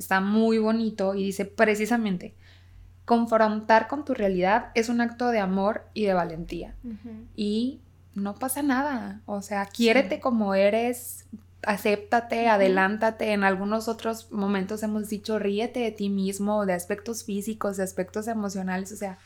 está muy bonito y dice precisamente, confrontar con tu realidad es un acto de amor y de valentía. Y no pasa nada, o sea, quiérete como eres, acéptate, adelántate. En algunos otros momentos hemos dicho, ríete de ti mismo, de aspectos físicos, de aspectos emocionales, o sea,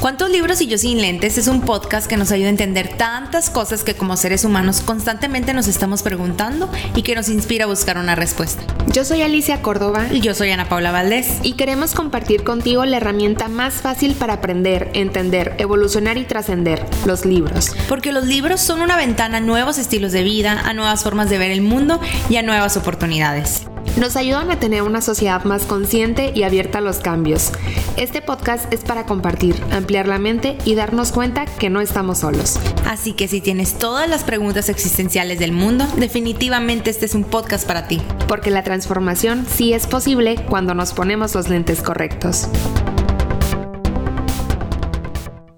¿Cuántos libros y yo sin lentes? Es un podcast que nos ayuda a entender tantas cosas que como seres humanos constantemente nos estamos preguntando y que nos inspira a buscar una respuesta. Yo soy Alicia Córdoba. Y yo soy Ana Paula Valdés. Y queremos compartir contigo la herramienta más fácil para aprender, entender, evolucionar y trascender, los libros. Porque los libros son una ventana a nuevos estilos de vida, a nuevas formas de ver el mundo y a nuevas oportunidades. Nos ayudan a tener una sociedad más consciente y abierta a los cambios. Este podcast es para compartir, ampliar la mente y darnos cuenta que no estamos solos. Así que si tienes todas las preguntas existenciales del mundo, definitivamente este es un podcast para ti. Porque la transformación sí es posible cuando nos ponemos los lentes correctos.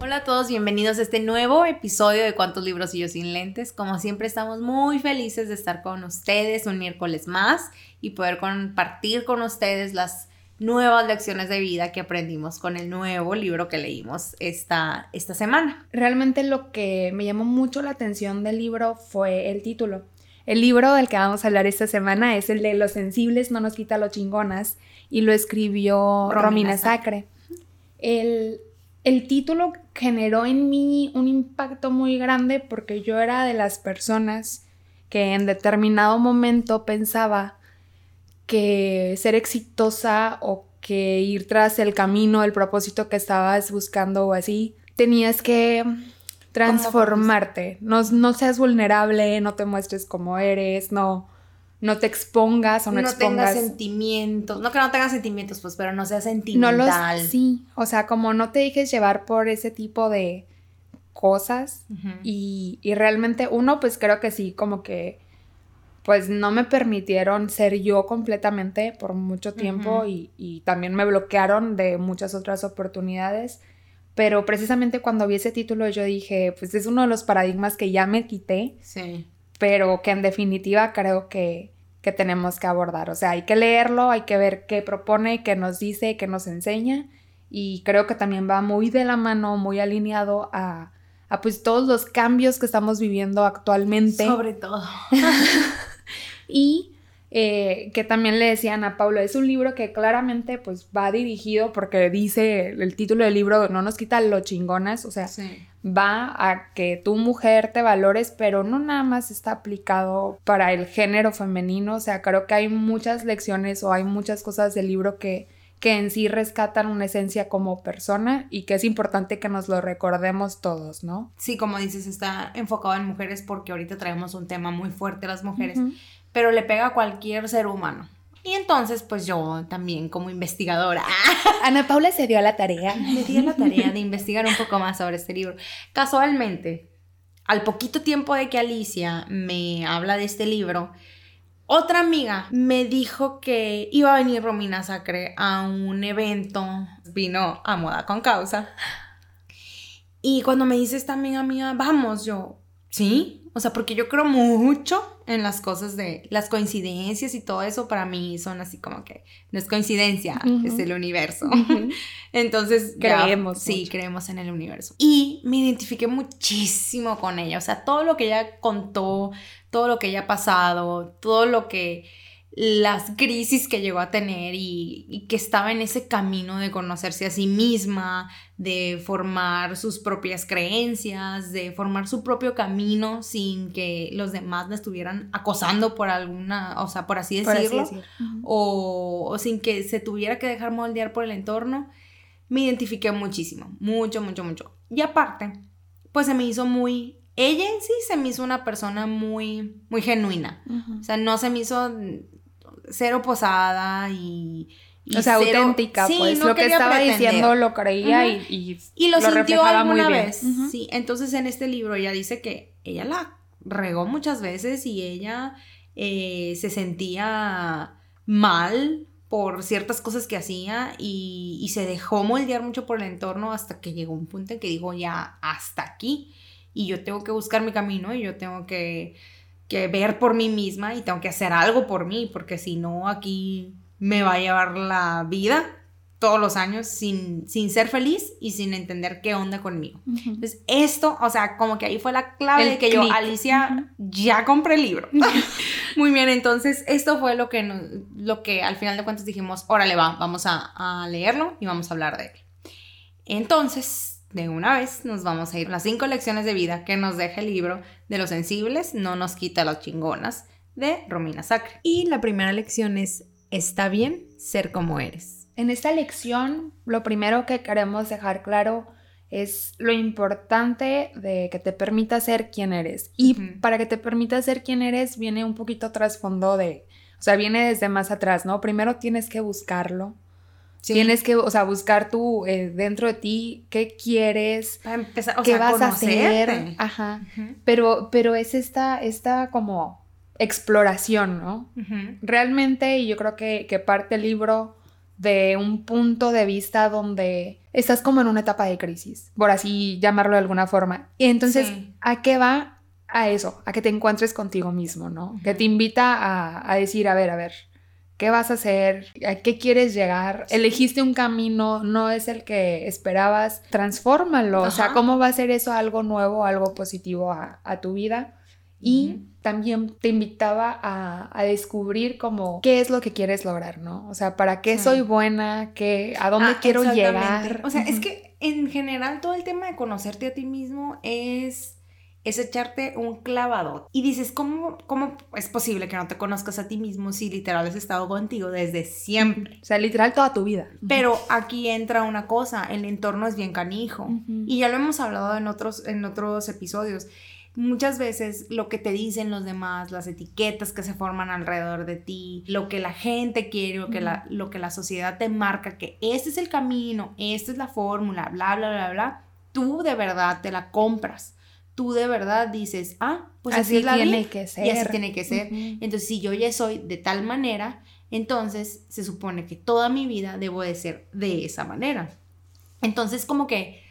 Hola a todos, bienvenidos a este nuevo episodio de Cuántos libros y yo sin lentes. Como siempre estamos muy felices de estar con ustedes un miércoles más y poder compartir con ustedes las nuevas lecciones de vida que aprendimos con el nuevo libro que leímos esta, esta semana. Realmente lo que me llamó mucho la atención del libro fue el título. El libro del que vamos a hablar esta semana es el de Los sensibles no nos quita lo chingonas y lo escribió Romina, Sacre. El, el título generó en mí un impacto muy grande porque yo era de las personas que en determinado momento pensaba que ser exitosa o que ir tras el camino, el propósito que estabas buscando o así, tenías que transformarte. No, no, seas vulnerable, no te muestres como eres, no, no te expongas o no, expongas. No tengas sentimientos, no que no tengas sentimientos, pues, pero no seas sentimental. No los, sí, o sea, como no te dejes llevar por ese tipo de cosas y, y realmente uno, pues creo que sí, como que pues no me permitieron ser yo completamente por mucho tiempo y, también me bloquearon de muchas otras oportunidades. Pero precisamente cuando vi ese título yo dije, pues es uno de los paradigmas que ya me quité, sí. pero que en definitiva creo que, que tenemos que abordar. O sea, hay que leerlo, hay que ver qué propone, qué nos dice, qué nos enseña. Y creo que también va muy de la mano, muy alineado a, a pues todos los cambios que estamos viviendo actualmente. Sobre todo. y eh, que también le decían a Paulo, es un libro que claramente pues va dirigido porque dice el título del libro no nos quita lo chingonas, o sea, va a que tu mujer te valores, pero no nada más está aplicado para el género femenino, o sea, creo que hay muchas lecciones o hay muchas cosas del libro que que en sí rescatan una esencia como persona y que es importante que nos lo recordemos todos, ¿no? Sí, como dices, está enfocado en mujeres porque ahorita traemos un tema muy fuerte las mujeres, pero le pega a cualquier ser humano. Y entonces, pues yo también como investigadora. Ana Paula se dio a la tarea. Me dio la tarea de investigar un poco más sobre este libro. Casualmente, al poquito tiempo de que Alicia me habla de este libro, otra amiga me dijo que iba a venir Romina Sacre a un evento, vino a moda con causa. Y cuando me dice esta amiga mía, vamos, yo, ¿sí? O sea, porque yo creo mucho en las cosas de las coincidencias y todo eso para mí son así como que no es coincidencia, es el universo. Entonces, creemos. sí, creemos en el universo. Y me identifiqué muchísimo con ella, o sea, todo lo que ella contó, todo lo que ella ha pasado, todo lo que las crisis que llegó a tener y, que estaba en ese camino de conocerse a sí misma, de formar sus propias creencias, de formar su propio camino sin que los demás la estuvieran acosando por alguna, o sea, por así decirlo, o, o, sin que se tuviera que dejar moldear por el entorno, me identifiqué muchísimo, mucho, mucho, mucho. Y aparte, pues se me hizo muy... Ella en sí se me hizo una persona muy, muy genuina. O sea, no se me hizo cero posada y... o sea, auténtica, pues lo que estaba diciendo lo creía y, y, lo, sintió alguna vez. Sí, entonces en este libro ella dice que ella la regó muchas veces y ella eh, se sentía mal por ciertas cosas que hacía y, y, se dejó moldear mucho por el entorno hasta que llegó un punto en que dijo ya hasta aquí y yo tengo que buscar mi camino y yo tengo que que ver por mí misma y tengo que hacer algo por mí, porque si no, aquí me va a llevar la vida todos los años sin, sin ser feliz y sin entender qué onda conmigo. Entonces, esto, o sea, como que ahí fue la clave de que yo, Alicia, ya compré el libro. Muy bien, entonces esto fue lo que, lo que al final de cuentas dijimos, órale, va, vamos a, a leerlo y vamos a hablar de él. Entonces, de una vez nos vamos a ir las cinco lecciones de vida que nos deja el libro de los sensibles, no nos quita las chingonas, de Romina Sacre. Y la primera lección es, está bien ser como eres. En esta lección, lo primero que queremos dejar claro es lo importante de que te permita ser quien eres. Y para que te permita ser quien eres, viene un poquito trasfondo de, o sea, viene desde más atrás, ¿no? Primero tienes que buscarlo. Tienes que, o sea, buscar tú eh, dentro de ti qué quieres, para empezar, o qué sea, vas a hacer. Ajá. Pero, pero es esta, esta como exploración, ¿no? Realmente, y yo creo que, que parte el libro de un punto de vista donde estás como en una etapa de crisis, por así llamarlo de alguna forma. Y entonces, ¿a qué va? A eso, a que te encuentres contigo mismo, ¿no? Que te invita a, a, decir, a ver, a ver, ¿qué vas a hacer? ¿A qué quieres llegar? Elegiste un camino, no es el que esperabas, transfórmalo, o sea, ¿cómo va a ser eso algo nuevo, algo positivo a, a tu vida? Y también te invitaba a, descubrir como qué es lo que quieres lograr, ¿no? O sea, ¿para qué soy buena? ¿Qué, ¿A dónde ah, quiero llegar? O sea, es que en general todo el tema de conocerte a ti mismo es, es echarte un clavado. Y dices, ¿cómo, ¿cómo es posible que no te conozcas a ti mismo si literal has estado contigo desde siempre? O sea, literal toda tu vida. Pero aquí entra una cosa, el entorno es bien canijo. Y ya lo hemos hablado en otros, en otros episodios muchas veces lo que te dicen los demás, las etiquetas que se forman alrededor de ti, lo que la gente quiere, lo que la, lo que la sociedad te marca, que este es el camino, esta es la fórmula, bla, bla, bla, bla, tú de verdad te la compras. Tú de verdad dices, ah, pues así, tiene que ser. Y así tiene que ser. Entonces, si yo ya soy de tal manera, entonces se supone que toda mi vida debo de ser de esa manera. Entonces, como que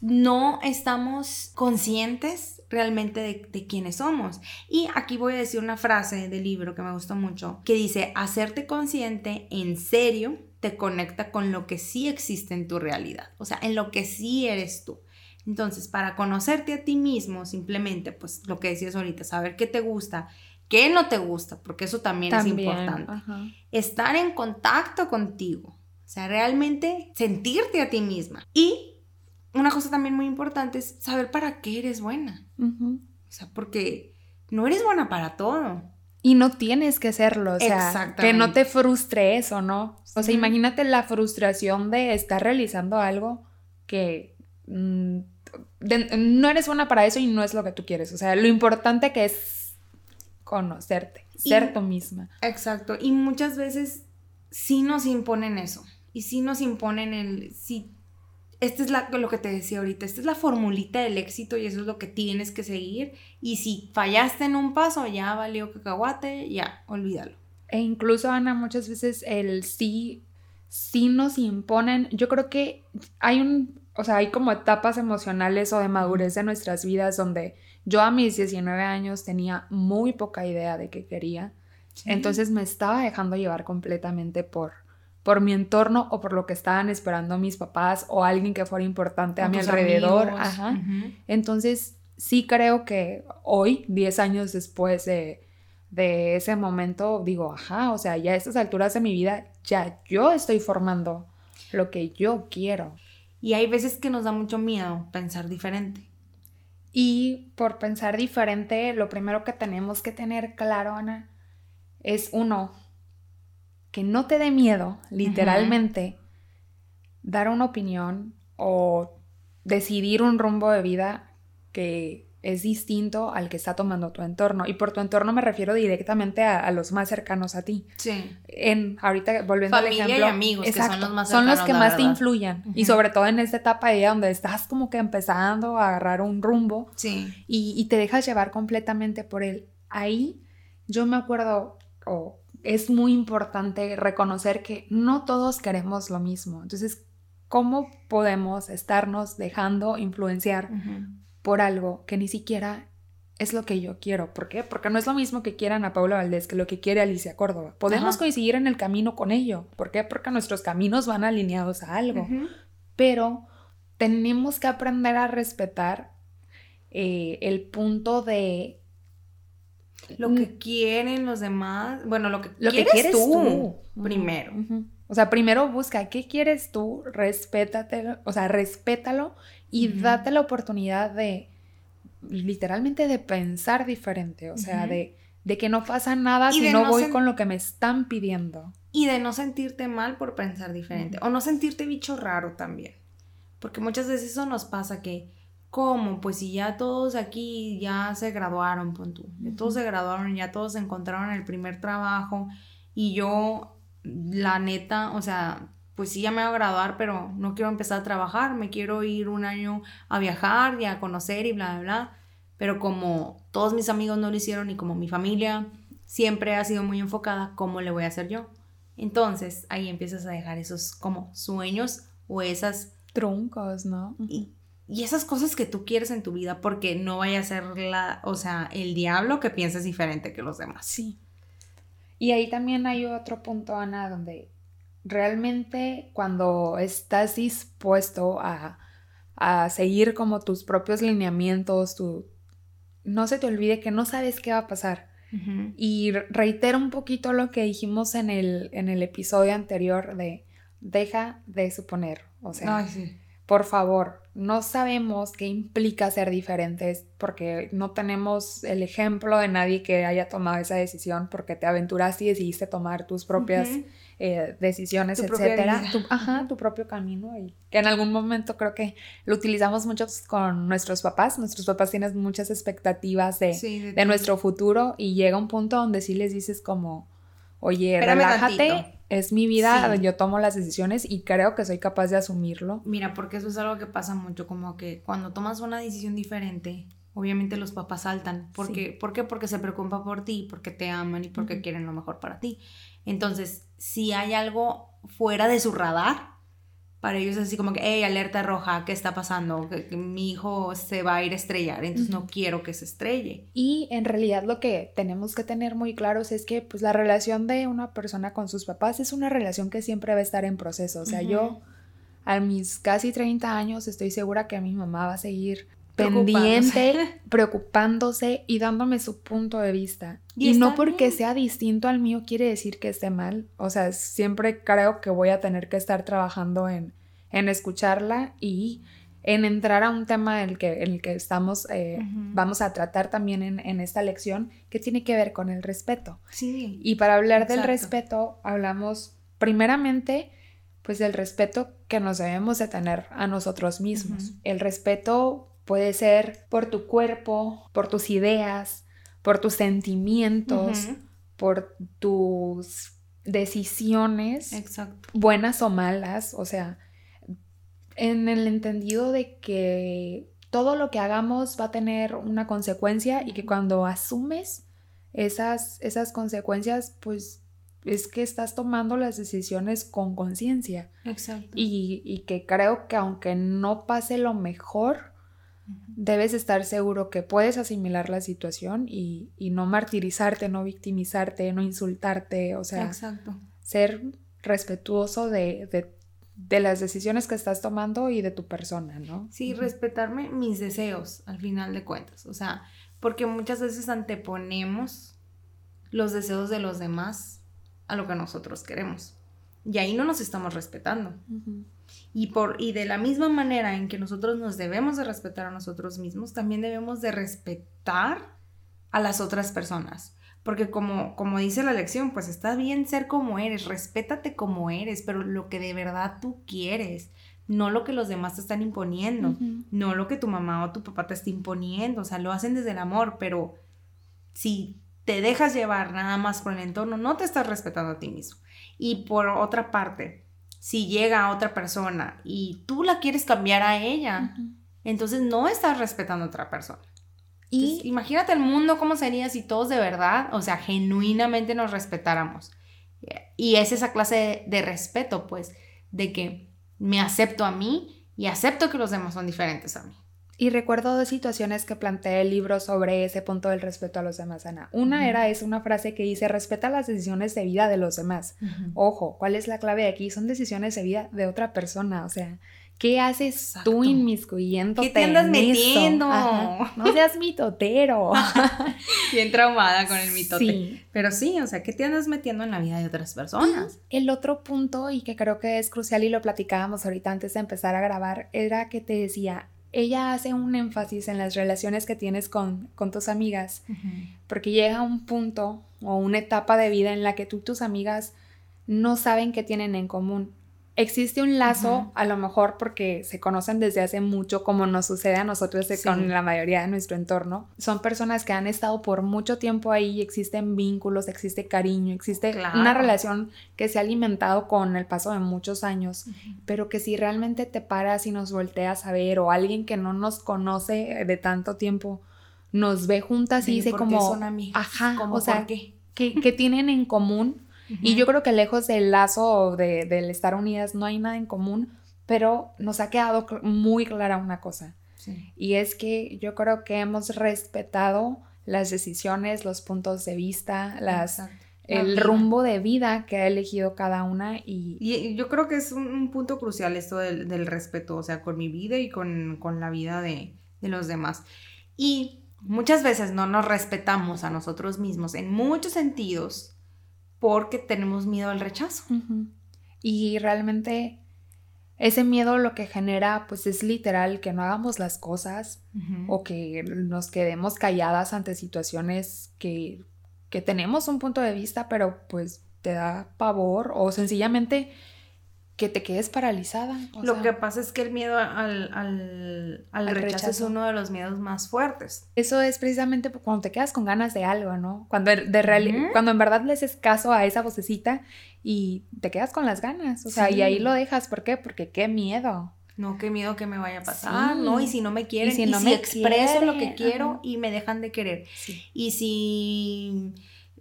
no estamos conscientes realmente de, quiénes somos. Y aquí voy a decir una frase del libro que me gustó mucho, que dice, hacerte consciente en serio te conecta con lo que sí existe en tu realidad, o sea, en lo que sí eres tú. Entonces, para conocerte a ti mismo, simplemente, pues lo que decías ahorita, saber qué te gusta, qué no te gusta, porque eso también, es importante. Estar en contacto contigo, o sea, realmente sentirte a ti misma. Y una cosa también muy importante es saber para qué eres buena. O sea, porque no eres buena para todo. Y no tienes que serlo, o sea, que no te frustre eso, ¿no? O sea, imagínate la frustración de estar realizando algo que mm, no eres buena para eso y no es lo que tú quieres. O sea, lo importante que es conocerte, ser tú misma. Exacto. Y muchas veces sí nos imponen eso. Y sí nos imponen el, si esta es la, lo que te decía ahorita, esta es la formulita del éxito y eso es lo que tienes que seguir. Y si fallaste en un paso, ya valió cacahuate, ya, olvídalo. E incluso, Ana, muchas veces el sí, sí nos imponen. Yo creo que hay un, o sea, hay como etapas emocionales o de madurez en nuestras vidas donde yo a mis 19 años tenía muy poca idea de qué quería. Entonces me estaba dejando llevar completamente por por mi entorno o por lo que estaban esperando mis papás o alguien que fuera importante a mi alrededor. Ajá. Entonces, sí creo que hoy, 10 años después de, de ese momento, digo, ajá, o sea, ya a estas alturas de mi vida, ya yo estoy formando lo que yo quiero. Y hay veces que nos da mucho miedo pensar diferente. Y por pensar diferente, lo primero que tenemos que tener claro, Ana, es uno, que no te dé miedo, literalmente, dar una opinión o decidir un rumbo de vida que es distinto al que está tomando tu entorno. Y por tu entorno me refiero directamente a, los más cercanos a ti. Sí. En, ahorita, volviendo al ejemplo. y amigos, que son los más Son los que más te influyen. Y sobre todo en esta etapa de donde estás como que empezando a agarrar un rumbo. Sí. Y, y te dejas llevar completamente por él. Ahí yo me acuerdo, o es muy importante reconocer que no todos queremos lo mismo. Entonces, ¿cómo podemos estarnos dejando influenciar por algo que ni siquiera es lo que yo quiero. ¿Por qué? Porque no es lo mismo que quieran a Paula Valdés que lo que quiere Alicia Córdoba. Podemos coincidir en el camino con ello. ¿Por qué? Porque nuestros caminos van alineados a algo. Pero tenemos que aprender a respetar eh, el punto de lo que quieren los demás, bueno, lo que, quieres, tú, primero. O sea, primero busca qué quieres tú, respétate, o sea, respétalo y date la oportunidad de literalmente de pensar diferente, o sea, de, de, que no pasa nada si no, voy con lo que me están pidiendo. Y de no sentirte mal por pensar diferente, o no sentirte bicho raro también. Porque muchas veces eso nos pasa que, ¿cómo? Pues si ya todos aquí ya se graduaron, pon tú, todos se graduaron, ya todos se encontraron el primer trabajo y yo, la neta, o sea, pues sí, ya me voy a graduar, pero no quiero empezar a trabajar, me quiero ir un año a viajar y a conocer y bla, bla, bla. Pero como todos mis amigos no lo hicieron y como mi familia siempre ha sido muy enfocada, ¿cómo le voy a hacer yo? Entonces ahí empiezas a dejar esos como sueños o esas... Truncos, ¿no? Y, y esas cosas que tú quieres en tu vida porque no vaya a ser la, o sea, el diablo que pienses diferente que los demás. Sí. Y ahí también hay otro punto, Ana, donde realmente cuando estás dispuesto a, seguir como tus propios lineamientos, tu, no se te olvide que no sabes qué va a pasar. Y reitero un poquito lo que dijimos en el, en el episodio anterior de deja de suponer. O sea, por favor, no sabemos qué implica ser diferentes porque no tenemos el ejemplo de nadie que haya tomado esa decisión porque te aventuraste y decidiste tomar tus propias eh, decisiones, etcétera. Tu, ajá, tu propio camino. Y que en algún momento creo que lo utilizamos mucho con nuestros papás. Nuestros papás tienen muchas expectativas de, de, nuestro futuro y llega un punto donde sí les dices como, oye, relájate. Es mi vida, yo tomo las decisiones y creo que soy capaz de asumirlo. Mira, porque eso es algo que pasa mucho, como que cuando tomas una decisión diferente, obviamente los papás saltan. Porque, ¿Por qué? Porque se preocupan por ti, porque te aman y porque quieren lo mejor para ti. Entonces, si hay algo fuera de su radar, para ellos es así como que, hey, alerta roja, ¿qué está pasando? Que, mi hijo se va a ir a estrellar, entonces no quiero que se estrelle. Y en realidad lo que tenemos que tener muy claros es que pues la relación de una persona con sus papás es una relación que siempre va a estar en proceso. O sea, yo a mis casi 30 años estoy segura que mi mamá va a seguir pendiente, preocupándose y dándome su punto de vista. Y, no porque sea distinto al mío quiere decir que esté mal. O sea, siempre creo que voy a tener que estar trabajando en, en escucharla y en entrar a un tema en el que, en el que estamos, eh, vamos a tratar también en, esta lección, que tiene que ver con el respeto. Sí. Y para hablar del respeto, hablamos primeramente pues del respeto que nos debemos de tener a nosotros mismos. El respeto Puede ser por tu cuerpo, por tus ideas, por tus sentimientos, por tus decisiones, Exacto. buenas o malas, o sea, en el entendido de que todo lo que hagamos va a tener una consecuencia y que cuando asumes esas, esas consecuencias, pues es que estás tomando las decisiones con conciencia. Exacto. Y, y, que creo que aunque no pase lo mejor, debes estar seguro que puedes asimilar la situación y, no martirizarte, no victimizarte, no insultarte, o sea, ser respetuoso de, las decisiones que estás tomando y de tu persona, ¿no? Sí, respetarme mis deseos al final de cuentas, o sea, porque muchas veces anteponemos los deseos de los demás a lo que nosotros queremos y ahí no nos estamos respetando. Y, por, y de la misma manera en que nosotros nos debemos de respetar a nosotros mismos, también debemos de respetar a las otras personas. Porque como, como dice la lección, pues está bien ser como eres, respétate como eres, pero lo que de verdad tú quieres, no lo que los demás te están imponiendo, no lo que tu mamá o tu papá te está imponiendo, o sea, lo hacen desde el amor, pero si te dejas llevar nada más por el entorno, no te estás respetando a ti mismo. Y por otra parte, si llega otra persona y tú la quieres cambiar a ella, entonces no estás respetando a otra persona. Y imagínate el mundo cómo sería si todos de verdad, o sea, genuinamente nos respetáramos. Y es esa clase de, respeto, pues, de que me acepto a mí y acepto que los demás son diferentes a mí. Y recuerdo dos situaciones que planteé el libro sobre ese punto del respeto a los demás, Ana. Una era, es una frase que dice, respeta las decisiones de vida de los demás. Ojo, ¿cuál es la clave aquí? Son decisiones de vida de otra persona, o sea, ¿qué haces tú inmiscuyéndote ¿Qué te andas metiendo? No seas mitotero. Bien traumada con el mitote. Sí. Pero sí, o sea, ¿qué te andas metiendo en la vida de otras personas? El otro punto, y que creo que es crucial y lo platicábamos ahorita antes de empezar a grabar, era que te decía, ella hace un énfasis en las relaciones que tienes con, tus amigas, porque llega un punto o una etapa de vida en la que tú y tus amigas no saben qué tienen en común existe un lazo, a lo mejor porque se conocen desde hace mucho, como nos sucede a nosotros con la mayoría de nuestro entorno. Son personas que han estado por mucho tiempo ahí, existen vínculos, existe cariño, existe una relación que se ha alimentado con el paso de muchos años, pero que si realmente te paras y nos volteas a ver o alguien que no nos conoce de tanto tiempo nos ve juntas y dice como, son ajá, o sea, ¿qué? que tienen en común y yo creo que lejos del lazo de, del estar unidas no hay nada en común, pero nos ha quedado muy clara una cosa. Y es que yo creo que hemos respetado las decisiones, los puntos de vista, las, el rumbo de vida que ha elegido cada una. Y, y yo creo que es un, punto crucial esto del, del, respeto, o sea, con mi vida y con, con la vida de, de los demás. Y muchas veces no nos respetamos a nosotros mismos en muchos sentidos porque tenemos miedo al rechazo. Y realmente ese miedo lo que genera pues es literal que no hagamos las cosas o que nos quedemos calladas ante situaciones que, que tenemos un punto de vista pero pues te da pavor o sencillamente que te quedes paralizada. Lo que pasa es que el miedo al, al, rechazo, es uno de los miedos más fuertes. Eso es precisamente cuando te quedas con ganas de algo, ¿no? Cuando, de cuando en verdad le haces caso a esa vocecita y te quedas con las ganas, o sea, y ahí lo dejas. ¿Por qué? Porque qué miedo. No, qué miedo que me vaya a pasar, ¿no? Y si no me quieren, y si, no me expreso lo que quiero y me dejan de querer. Y si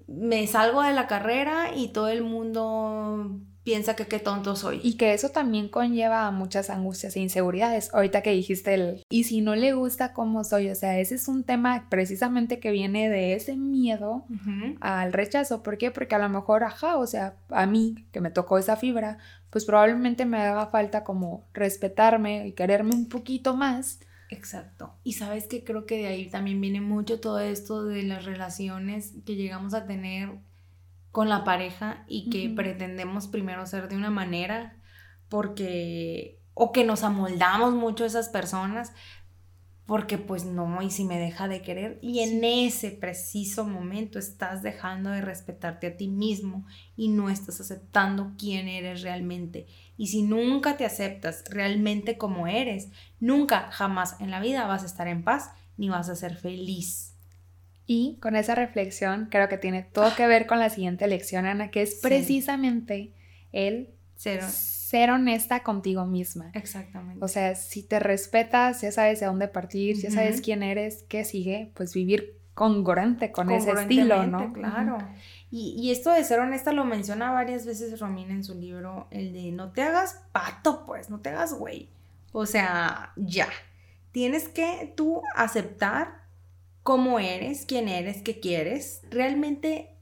me salgo de la carrera y todo el mundo piensa que qué tonto soy. Y que eso también conlleva a muchas angustias e inseguridades. Ahorita que dijiste el, y si no le gusta cómo soy, o sea, ese es un tema precisamente que viene de ese miedo al rechazo. ¿Por qué? Porque a lo mejor, ajá, o sea, a mí que me tocó esa fibra, pues probablemente me haga falta como respetarme y quererme un poquito más. Exacto. Y sabes que creo que de ahí también viene mucho todo esto de las relaciones que llegamos a tener con la pareja y que pretendemos primero ser de una manera porque o que nos amoldamos mucho a esas personas porque pues no, y si me deja de querer y en ese preciso momento estás dejando de respetarte a ti mismo y no estás aceptando quién eres realmente. Y si nunca te aceptas realmente como eres, nunca, jamás en la vida vas a estar en paz ni vas a ser feliz. Y con esa reflexión creo que tiene todo que ver con la siguiente lección, Ana, que es precisamente el ser honesta contigo misma. Exactamente. O sea, si te respetas, ya sabes de dónde partir, ya sabes quién eres, qué sigue, pues vivir congruente con ese estilo, ¿no? Claro. y, y, esto de ser honesta lo menciona varias veces Romina en su libro, el de no te hagas pato, pues, no te hagas güey. O sea, ya. Tienes que tú aceptar cómo eres, quién eres, qué quieres, realmente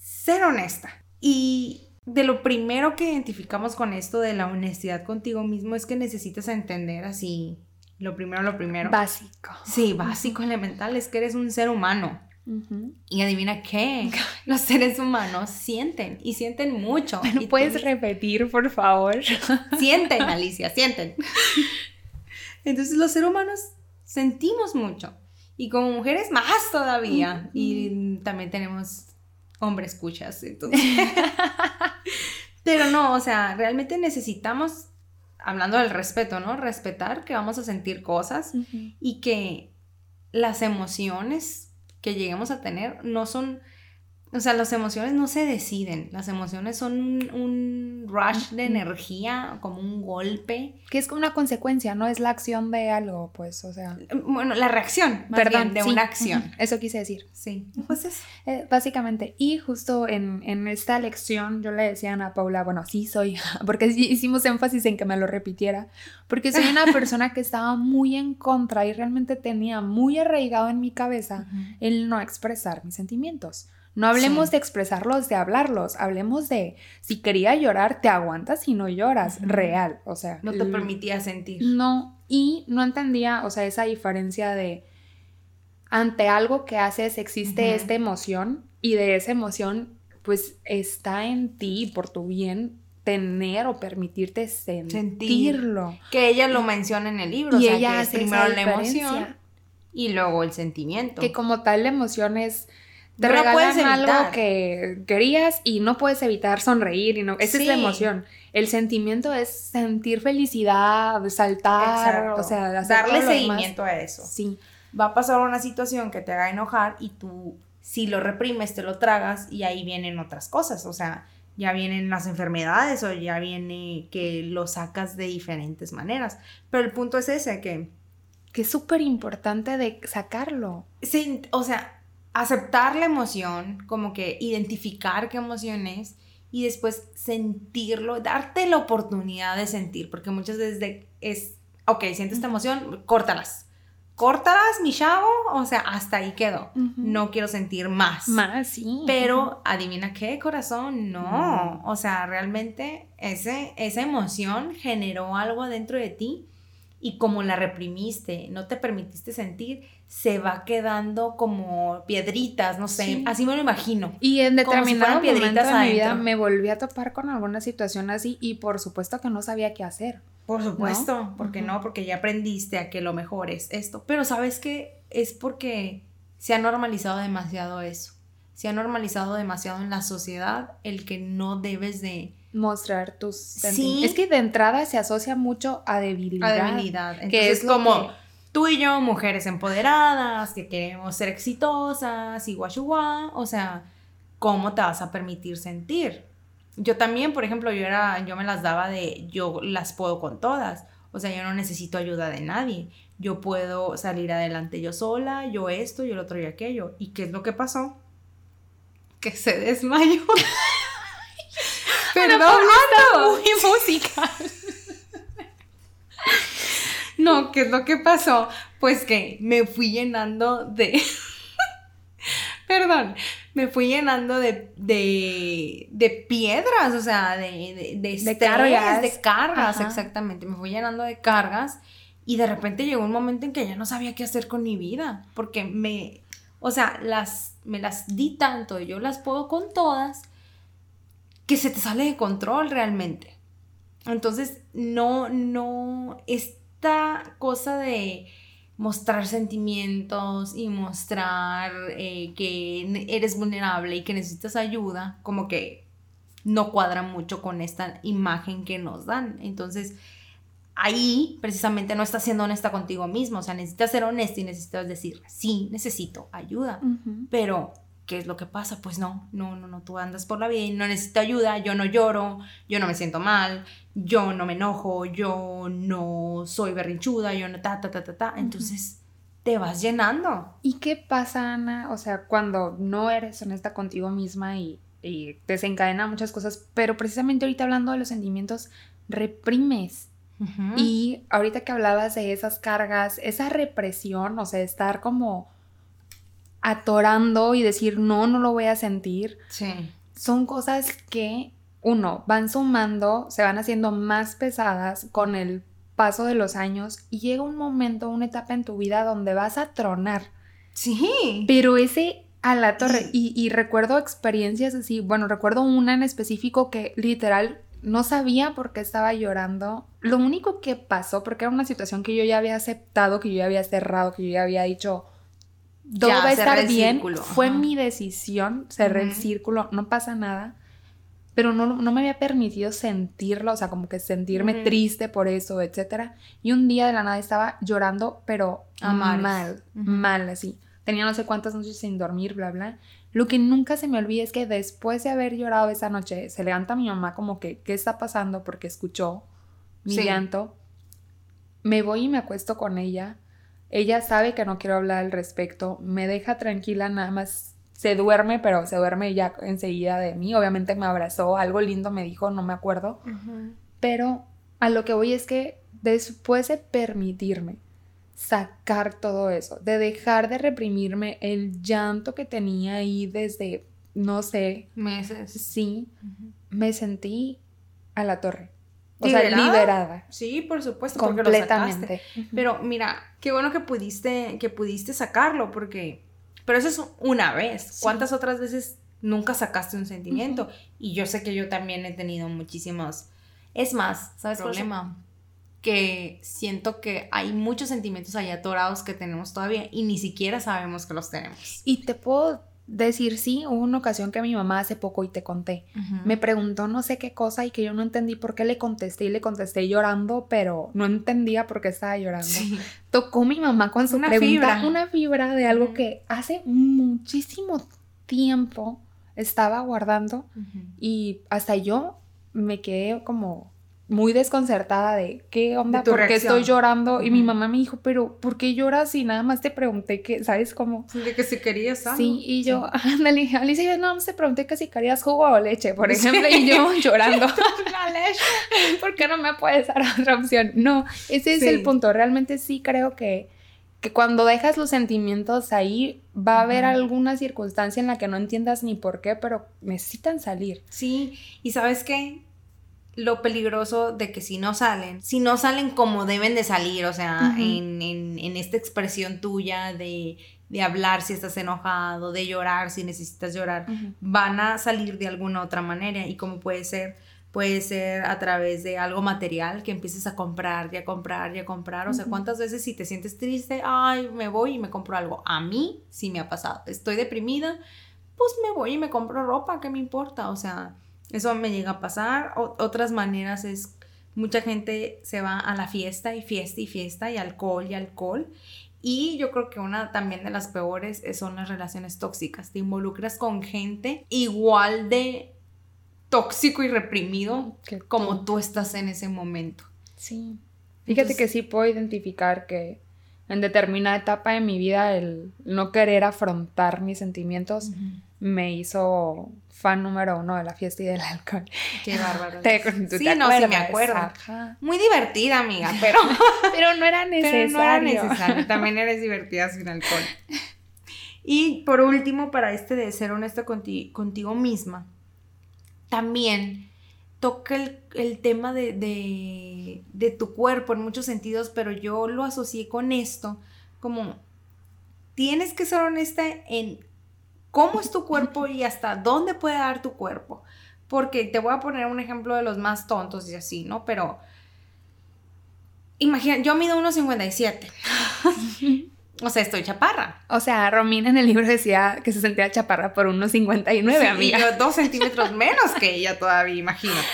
ser honesta. Y de lo primero que identificamos con esto de la honestidad contigo mismo es que necesitas entender así, lo primero, lo primero. Básico. Sí, básico, elemental, es que eres un ser humano. Y adivina qué, los seres humanos sienten y sienten mucho. ¿No puedes repetir, por favor? Sienten, Alicia, sienten. Entonces los seres humanos sentimos mucho. Y como mujeres más todavía. Y también tenemos hombres escuchas. Entonces. Pero no, o sea, realmente necesitamos, hablando del respeto, ¿no? Respetar que vamos a sentir cosas y que las emociones que lleguemos a tener no son o sea, las emociones no se deciden, las emociones son un, rush de energía, como un golpe. Que es como una consecuencia, no es la acción de algo, pues, o sea. Bueno, la reacción, Perdón, de una acción. Eso quise decir. Sí, pues eso. Eh, básicamente, y justo en, en, esta lección yo le decía a Ana Paula, bueno, sí soy, porque hicimos énfasis en que me lo repitiera, porque soy una persona que estaba muy en contra y realmente tenía muy arraigado en mi cabeza el no expresar mis sentimientos. No hablemos de expresarlos, de hablarlos, hablemos de si quería llorar, te aguantas y no lloras, real, o sea. No te permitía sentir. No, y no entendía, o sea, esa diferencia de ante algo que haces existe esta emoción y de esa emoción pues está en ti por tu bien tener o permitirte sentirlo. Que ella lo menciona en el libro, y o sea, ella que hace primero la emoción y luego el sentimiento. Que como tal la emoción es te regalan algo que querías y no puedes evitar sonreír y no esa es la emoción. El sentimiento es sentir felicidad saltar o sea darle seguimiento a eso. Sí. Va a pasar una situación que te haga enojar y tú si lo reprimes te lo tragas y ahí vienen otras cosas. O sea ya vienen las enfermedades o ya viene que lo sacas de diferentes maneras. Pero el punto es ese que que es súper importante de sacarlo. Sí o sea aceptar la emoción, como que identificar qué emoción es y después sentirlo, darte la oportunidad de sentir, porque muchas veces es, ok, siento esta emoción, córtalas. Córtalas, mi chavo, o sea, hasta ahí quedó. No quiero sentir más. Más, sí. Pero, adivina qué, corazón, no. O sea, realmente ese, esa emoción generó algo dentro de ti y como la reprimiste, no te permitiste sentir, se va quedando como piedritas, no sé, así me lo imagino. Y en determinado si momento de mi vida me volví a topar con alguna situación así y por supuesto que no sabía qué hacer. Por supuesto, porque no, porque ya aprendiste a que lo mejor es esto. Pero sabes que es porque se ha normalizado demasiado eso. Se ha normalizado demasiado en la sociedad el que no debes de mostrar tus sentimientos. Es que de entrada se asocia mucho a debilidad. A debilidad. que es como tú y yo, mujeres empoderadas, que queremos ser exitosas y guachua, o sea, ¿cómo te vas a permitir sentir? Yo también, por ejemplo, yo era, yo me las daba de, yo las puedo con todas. O sea, yo no necesito ayuda de nadie. Yo puedo salir adelante yo sola, yo esto, yo lo otro y aquello. ¿Y qué es lo que pasó? Que se desmayó. Perdón, está muy musical. No, ¿qué es lo que pasó? Pues que me fui llenando de... Perdón, me fui llenando de, de, piedras, o sea, de, de, de, cargas. De cargas, exactamente. Me fui llenando de cargas y de repente llegó un momento en que ya no sabía qué hacer con mi vida, porque me, o sea, las, me las di tanto y yo las puedo con todas que se te sale de control realmente. Entonces, no, no, esta cosa de mostrar sentimientos y mostrar eh, que eres vulnerable y que necesitas ayuda, como que no cuadra mucho con esta imagen que nos dan. Entonces, ahí precisamente no estás siendo honesta contigo mismo, o sea, necesitas ser honesta y necesitas decir, sí, necesito ayuda, pero ¿qué es lo que pasa? Pues no, no, no, no, tú andas por la vida y no necesito ayuda, yo no lloro, yo no me siento mal, yo no me enojo, yo no soy berrinchuda, yo no ta, ta, ta, ta, ta. Entonces te vas llenando. ¿Y qué pasa, Ana? O sea, cuando no eres honesta contigo misma y, y desencadena muchas cosas, pero precisamente ahorita hablando de los sentimientos, reprimes. Y ahorita que hablabas de esas cargas, esa represión, o sea, estar como atorando y decir, no, no lo voy a sentir. Sí. Son cosas que, uno, van sumando, se van haciendo más pesadas con el paso de los años y llega un momento, una etapa en tu vida donde vas a tronar. Sí. Pero ese a la torre, y, y recuerdo experiencias así, bueno, recuerdo una en específico que literal no sabía por qué estaba llorando. Lo único que pasó, porque era una situación que yo ya había aceptado, que yo ya había cerrado, que yo ya había dicho, todo va a estar bien. Fue mi decisión, cerré el círculo, no pasa nada. Pero no, me había permitido sentirlo, o sea, como que sentirme triste por eso, etc. Y un día de la nada estaba llorando, pero mal, mal así. tenía no sé cuántas noches sin dormir, bla, bla. Lo que nunca se me olvida es que después de haber llorado esa noche, se levanta mi mamá como que, ¿qué está pasando? Porque escuchó mi llanto. Me voy y me acuesto con ella. Ella sabe que no quiero hablar al respecto. Me deja tranquila, nada más se duerme, pero se duerme ya enseguida de mí. Obviamente me abrazó, algo lindo me dijo, no me acuerdo. Pero a lo que voy es que después de permitirme sacar todo eso, de dejar de reprimirme el llanto que tenía ahí desde, no sé, meses. Sí, me sentí a la torre. O sea, liberada. Sí, por supuesto, completamente. Pero mira, qué bueno que pudiste que pudiste sacarlo porque pero eso es una vez. ¿Cuántas otras veces nunca sacaste un sentimiento? Y yo sé que yo también he tenido muchísimos es más, ¿sabes problema? Que siento que hay muchos sentimientos ahí atorados que tenemos todavía y ni siquiera sabemos que los tenemos. Y te puedo decir, sí, hubo una ocasión que mi mamá hace poco y te conté. Me preguntó no sé qué cosa y que yo no entendí por qué le contesté y le contesté llorando, pero no entendía por qué estaba llorando. Tocó mi mamá con su una pregunta, fibra. una fibra de algo que hace muchísimo tiempo estaba guardando y hasta yo me quedé como muy desconcertada de qué onda, por qué estoy llorando. Y mi mamá me dijo, pero ¿por qué lloras? Y nada más te pregunté que, ¿sabes cómo? De que si querías algo. Sí, y yo, ándale, Alicia, yo nada más te pregunté que si querías jugo o leche, por ejemplo, y yo llorando. La leche. ¿Por qué no me puedes dar otra opción? No, ese es el punto. Realmente sí creo que que cuando dejas los sentimientos ahí, va a haber alguna circunstancia en la que no entiendas ni por qué, pero necesitan salir. Sí, y sabes qué, lo peligroso de que si no salen, si no salen como deben de salir, o sea, en, en, esta expresión tuya de, de, hablar si estás enojado, de llorar si necesitas llorar, van a salir de alguna otra manera y como puede ser Puede ser a través de algo material que empieces a comprar y a comprar y a comprar. O sea, ¿cuántas veces si te sientes triste, ay, me voy y me compro algo? A mí sí me ha pasado. Estoy deprimida, pues me voy y me compro ropa, ¿qué me importa? O sea, eso me llega a pasar. otras maneras es, mucha gente se va a la fiesta y fiesta y fiesta y alcohol y alcohol. Y yo creo que una también de las peores son las relaciones tóxicas. Te involucras con gente igual de tóxico y reprimido como tú estás en ese momento. Sí. Fíjate que sí puedo identificar que en determinada etapa de mi vida el no querer afrontar mis sentimientos me hizo fan número uno de la fiesta y del alcohol. Qué bárbaro. sí, no, sí me acuerdo. Muy divertida, amiga, pero... pero no era necesario. Pero no era necesario. También eres divertida sin alcohol. Y por último, para este de ser honesto contigo misma, también toca el, tema de, tu cuerpo en muchos sentidos, pero yo lo asocié con esto, como tienes que ser honesta en cómo es tu cuerpo y hasta dónde puede dar tu cuerpo. Porque te voy a poner un ejemplo de los más tontos y así, ¿no? Pero imagina, yo mido 1,57. O sea, estoy chaparra. O sea, Romina en el libro decía que se sentía chaparra por unos 59, amiga. Y yo dos centímetros menos que ella todavía, imagínate.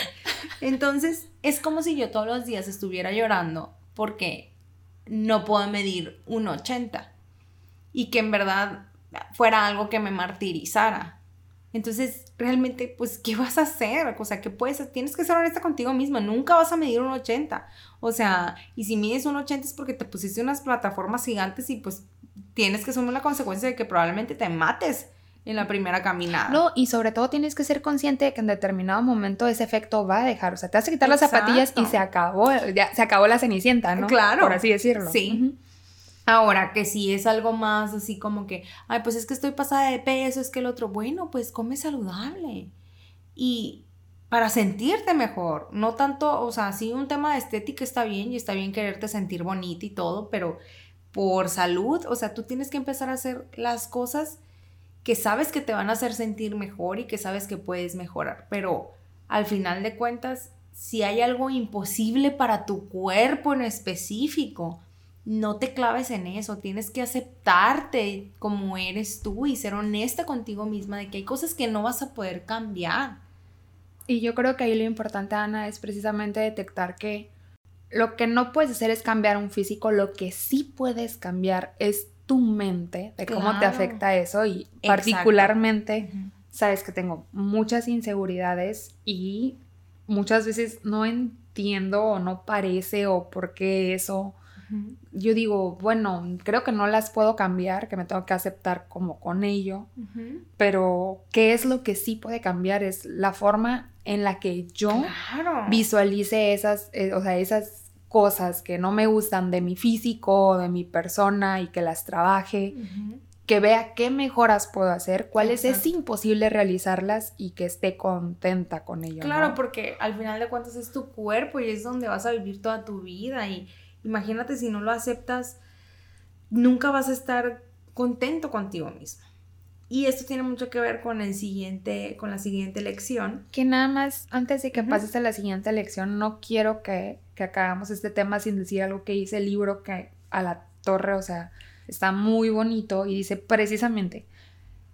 Entonces, es como si yo todos los días estuviera llorando porque no puedo medir 1,80. Y que en verdad fuera algo que me martirizara. Entonces, realmente, pues, ¿qué vas a hacer? O sea, ¿qué puedes? Tienes que ser honesta contigo misma. Nunca vas a medir un 80. O sea, y si mides un 80 es porque te pusiste unas plataformas gigantes y pues tienes que asumir la consecuencia de que probablemente te mates en la primera caminada. No, y sobre todo tienes que ser consciente de que en determinado momento ese efecto va a dejar. O sea, te vas a quitar las zapatillas y se acabó, ya se acabó la cenicienta, ¿no? Claro. Por así decirlo. Sí. Ahora, que si es algo más así como que, ay, pues es que estoy pasada de peso, es que el otro, bueno, pues come saludable. Y para sentirte mejor, no tanto, o sea, sí un tema de estética está bien y está bien quererte sentir bonita y todo, pero por salud, o sea, tú tienes que empezar a hacer las cosas que sabes que te van a hacer sentir mejor y que sabes que puedes mejorar, pero al final de cuentas, si hay algo imposible para tu cuerpo en específico, no te claves en eso, tienes que aceptarte como eres tú y ser honesta contigo misma de que hay cosas que no vas a poder cambiar. Y yo creo que ahí lo importante, Ana, es precisamente detectar que lo que no puedes hacer es cambiar un físico, lo que sí puedes cambiar es tu mente, de cómo te afecta eso y particularmente, sabes que tengo muchas inseguridades y muchas veces no entiendo o no parece o por qué eso. Yo digo, bueno, creo que no las puedo cambiar, que me tengo que aceptar como con ello, pero ¿qué es lo que sí puede cambiar? Es la forma en la que yo visualice esas, eh, o sea, esas cosas que no me gustan de mi físico de mi persona y que las trabaje, que vea qué mejoras puedo hacer, cuáles es imposible realizarlas y que esté contenta con ello. Claro, porque al final de cuentas es tu cuerpo y es donde vas a vivir toda tu vida y imagínate si no lo aceptas, nunca vas a estar contento contigo mismo. Y esto tiene mucho que ver con el siguiente, con la siguiente lección. Que nada más, antes de que pases a la siguiente lección, no quiero que, que acabamos este tema sin decir algo que dice el libro que a la torre, o sea, está muy bonito y dice precisamente,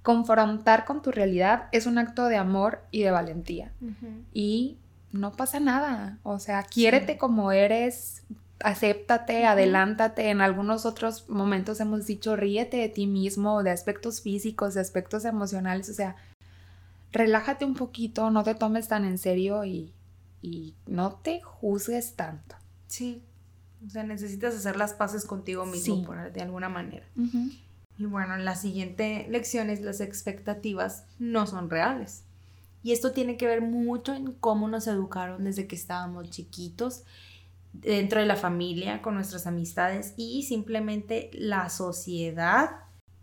confrontar con tu realidad es un acto de amor y de valentía. Y no pasa nada, o sea, quiérete como eres, acéptate, adelántate. En algunos otros momentos hemos dicho, ríete de ti mismo, de aspectos físicos, de aspectos emocionales, o sea, relájate un poquito, no te tomes tan en serio y, no te juzgues tanto. Sí, o sea, necesitas hacer las paces contigo mismo de alguna manera. Y bueno, la siguiente lección es las expectativas no son reales. Y esto tiene que ver mucho en cómo nos educaron desde que estábamos chiquitos dentro de la familia, con nuestras amistades y simplemente la sociedad,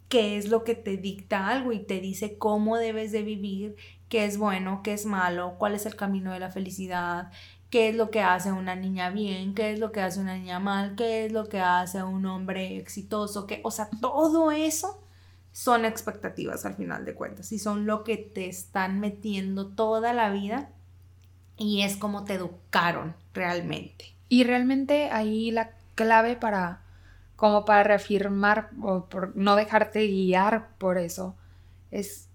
que es lo que te dicta algo y te dice cómo debes de vivir, qué es bueno, qué es malo, cuál es el camino de la felicidad, qué es lo que hace una niña bien, qué es lo que hace una niña mal, qué es lo que hace un hombre exitoso, que, o sea, todo eso son expectativas al final de cuentas y son lo que te están metiendo toda la vida y es como te educaron realmente. Y realmente ahí la clave para, como para reafirmar o por no dejarte guiar por eso, es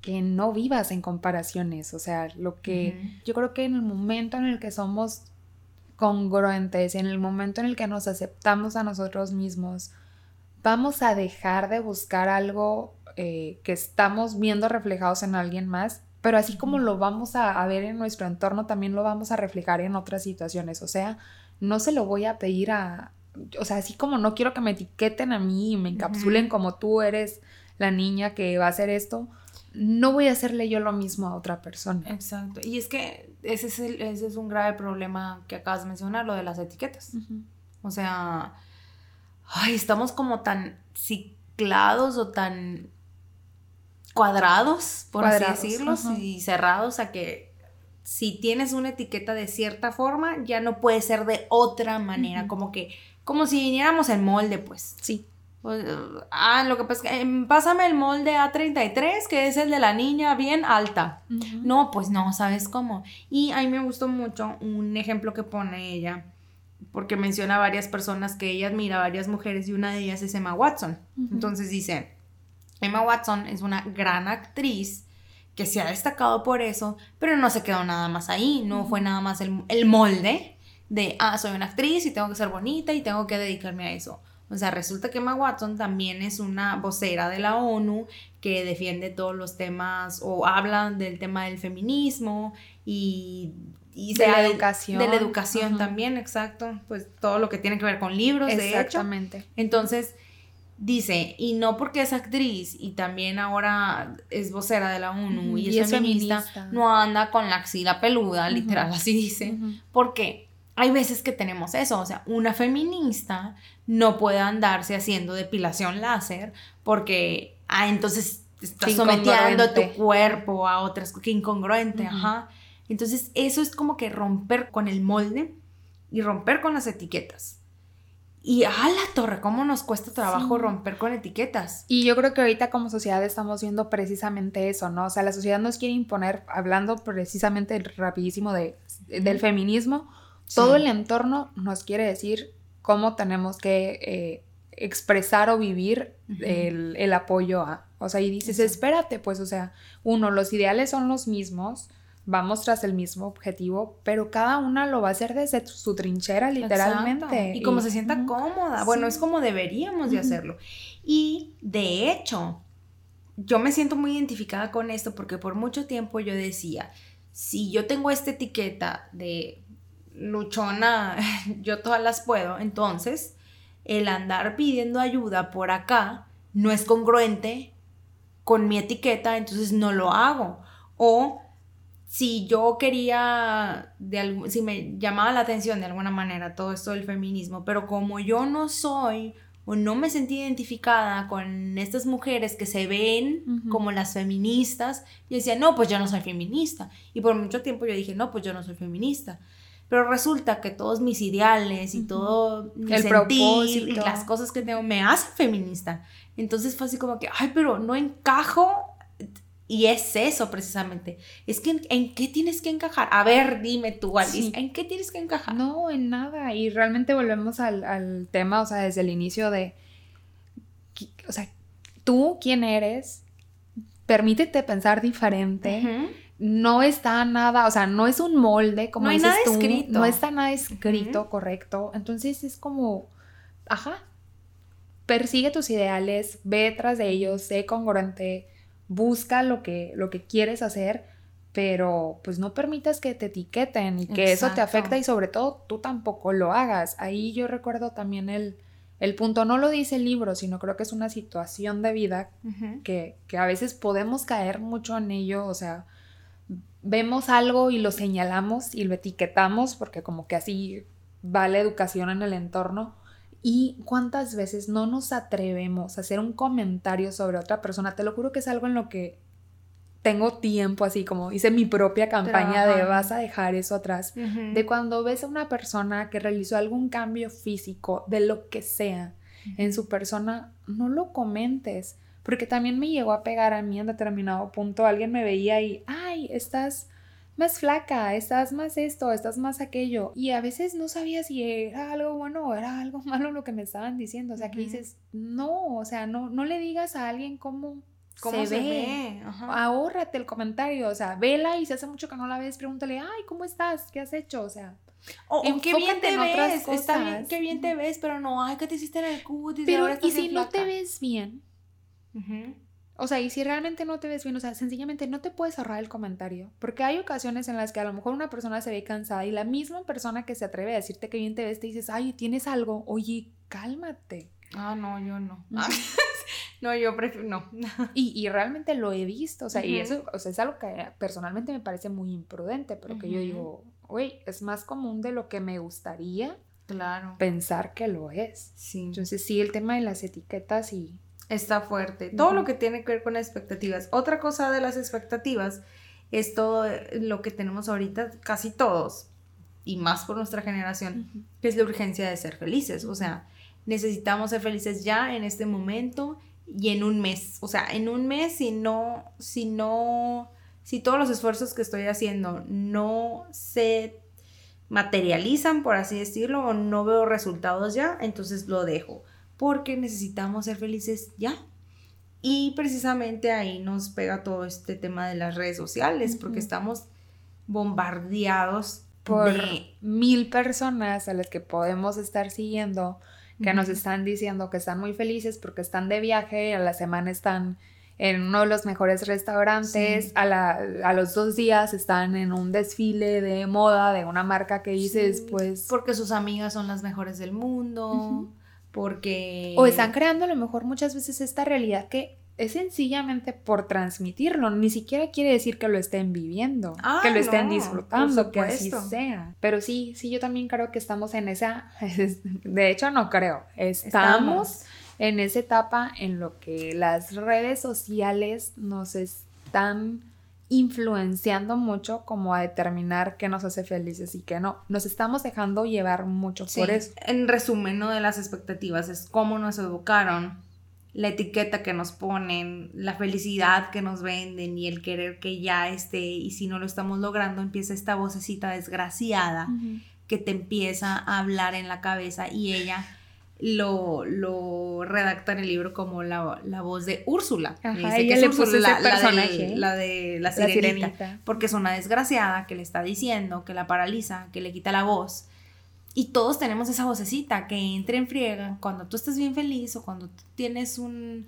que no vivas en comparaciones. O sea, lo que yo creo que en el momento en el que somos congruentes, en el momento en el que nos aceptamos a nosotros mismos, vamos a dejar de buscar algo eh, que estamos viendo reflejados en alguien más pero así como lo vamos a, ver en nuestro entorno, también lo vamos a reflejar en otras situaciones. O sea, no se lo voy a pedir a, o sea, así como no quiero que me etiqueten a mí y me encapsulen como tú eres la niña que va a hacer esto, no voy a hacerle yo lo mismo a otra persona. Exacto. Y es que ese es, ese es un grave problema que acabas de mencionar, lo de las etiquetas. O sea, ay, estamos como tan ciclados o tan cuadrados, por así decirlo, y cerrados a que si tienes una etiqueta de cierta forma, ya no puede ser de otra manera, como que, como si viniéramos en molde, pues. Sí. Ah, lo que pasa es que em, pásame el molde A33, que es el de la niña bien alta. No, pues no, ¿sabes cómo? Y a mí me gustó mucho un ejemplo que pone ella, porque menciona a varias personas que ella admira, varias mujeres, y una de ellas es Emma Watson. Entonces dice, Emma Watson es una gran actriz que se ha destacado por eso, pero no se quedó nada más ahí, no fue nada más el, molde de, ah, soy una actriz y tengo que ser bonita y tengo que dedicarme a eso. O sea, resulta que Emma Watson también es una vocera de la ONU que defiende todos los temas o habla del tema del feminismo y, de, la, educación. De la educación también, exacto. Pues todo lo que tiene que ver con libros, de hecho. Exactamente. Entonces, Dice, y no porque es actriz y también ahora es vocera de la ONU y, es, feminista, no anda con la axila peluda, literal, así dice. Porque hay veces que tenemos eso, o sea, una feminista no puede andarse haciendo depilación láser porque, ah, entonces estás sometiendo tu cuerpo a otras, que incongruente, ajá. Entonces, eso es como que romper con el molde y romper con las etiquetas. Y a la torre, cómo nos cuesta trabajo romper con etiquetas. Y yo creo que ahorita como sociedad estamos viendo precisamente eso, ¿no? O sea, la sociedad nos quiere imponer, hablando precisamente rapidísimo de, del feminismo, todo el entorno nos quiere decir cómo tenemos que eh, expresar o vivir el, el, apoyo a. O sea, y dices, espérate, pues, o sea, uno, los ideales son los mismos, vamos tras el mismo objetivo, pero cada una lo va a hacer desde su trinchera, literalmente. Y como se sienta cómoda. Bueno, es como deberíamos de hacerlo. Y de hecho, yo me siento muy identificada con esto porque por mucho tiempo yo decía, si yo tengo esta etiqueta de luchona, yo todas las puedo, entonces el andar pidiendo ayuda por acá no es congruente con mi etiqueta, entonces no lo hago. O si yo quería, de si me llamaba la atención de alguna manera todo esto del feminismo, pero como yo no soy o no me sentí identificada con estas mujeres que se ven como las feministas, yo decía, no, pues yo no soy feminista. Y por mucho tiempo yo dije, no, pues yo no soy feminista. Pero resulta que todos mis ideales y todo mi El sentir y las cosas que tengo me hacen feminista. Entonces fue así como que, ay, pero no encajo. Y es eso precisamente. Es que en, qué tienes que encajar. A ver, dime tú, Alice, ¿en qué tienes que encajar? No, en nada. Y realmente volvemos al, tema, o sea, desde el inicio de, o sea, tú quién eres, permítete pensar diferente no está nada, o sea, no es un molde, como no hay nada escrito. no está nada escrito, correcto. Entonces es como, ajá, persigue tus ideales, ve tras de ellos, sé congruente, busca lo que, lo que quieres hacer, pero pues no permitas que te etiqueten y que eso te afecte y sobre todo tú tampoco lo hagas. Ahí yo recuerdo también el, el punto, no lo dice el libro, sino creo que es una situación de vida que, que a veces podemos caer mucho en ello, o sea, vemos algo y lo señalamos y lo etiquetamos porque como que así va la educación en el entorno. Y cuántas veces no nos atrevemos a hacer un comentario sobre otra persona. Te lo juro que es algo en lo que tengo tiempo, así como hice mi propia campaña de vas a dejar eso atrás. De cuando ves a una persona que realizó algún cambio físico, de lo que sea, en su persona, no lo comentes porque también me llegó a pegar a mí en determinado punto. Alguien me veía y, ay, estás más flaca, estás más esto, estás más aquello. Y a veces no sabía si era algo bueno o era algo malo lo que me estaban diciendo. O sea, que dices, no, o sea, no, no le digas a alguien cómo, ¿Cómo se, ve. Ahórrate el comentario, o sea, vela y si hace mucho que no la ves, pregúntale, ay, ¿cómo estás? ¿Qué has hecho? O sea, o, qué bien te ves, está bien, qué bien te ves, pero no, ay, ¿qué te hiciste en el cutis? Pero, y si no te ves bien, o sea, y si realmente no te ves bien, o sea, sencillamente no te puedes ahorrar el comentario. Porque hay ocasiones en las que a lo mejor una persona se ve cansada y la misma persona que se atreve a decirte que bien te ves te dices, ay, tienes algo, oye, cálmate. Ah, no, yo no. no, yo prefiero, no. y, realmente lo he visto, o sea, y eso, o sea, es algo que personalmente me parece muy imprudente, pero que yo digo, oye, es más común de lo que me gustaría. Claro. Pensar que lo es. Sí. Entonces, sí, el tema de las etiquetas y Está fuerte. Todo lo que tiene que ver con expectativas. Otra cosa de las expectativas es todo lo que tenemos ahorita, casi todos, y más por nuestra generación, que es la urgencia de ser felices. O sea, necesitamos ser felices ya, en este momento y en un mes. O sea, en un mes, si no, si no, si todos los esfuerzos que estoy haciendo no se materializan, por así decirlo, o no veo resultados ya, entonces lo dejo porque necesitamos ser felices ya. Y precisamente ahí nos pega todo este tema de las redes sociales, porque estamos bombardeados por mil personas a las que podemos estar siguiendo, que nos están diciendo que están muy felices porque están de viaje, a la semana están en uno de los mejores restaurantes, a, a, los dos días están en un desfile de moda de una marca que dices, pues... Porque sus amigas son las mejores del mundo porque... O están creando a lo mejor muchas veces esta realidad que es sencillamente por transmitirlo, ni siquiera quiere decir que lo estén viviendo, ah, que lo estén disfrutando, que así sea. Pero sí, sí, yo también creo que estamos en esa, de hecho no creo, estamos, en esa etapa en lo que las redes sociales nos están influenciando mucho como a determinar qué nos hace felices y qué no. Nos estamos dejando llevar mucho por eso. En resumen, ¿no? De las expectativas es cómo nos educaron, la etiqueta que nos ponen, la felicidad que nos venden y el querer que ya esté y si no lo estamos logrando empieza esta vocecita desgraciada que te empieza a hablar en la cabeza y ella lo, lo redacta en el libro como la, voz de Úrsula. Ajá, dice que es Úrsula, la, personaje. La de, la sirenita, Porque es una desgraciada que le está diciendo, que la paraliza, que le quita la voz. Y todos tenemos esa vocecita que entra en friega cuando tú estás bien feliz o cuando tienes un,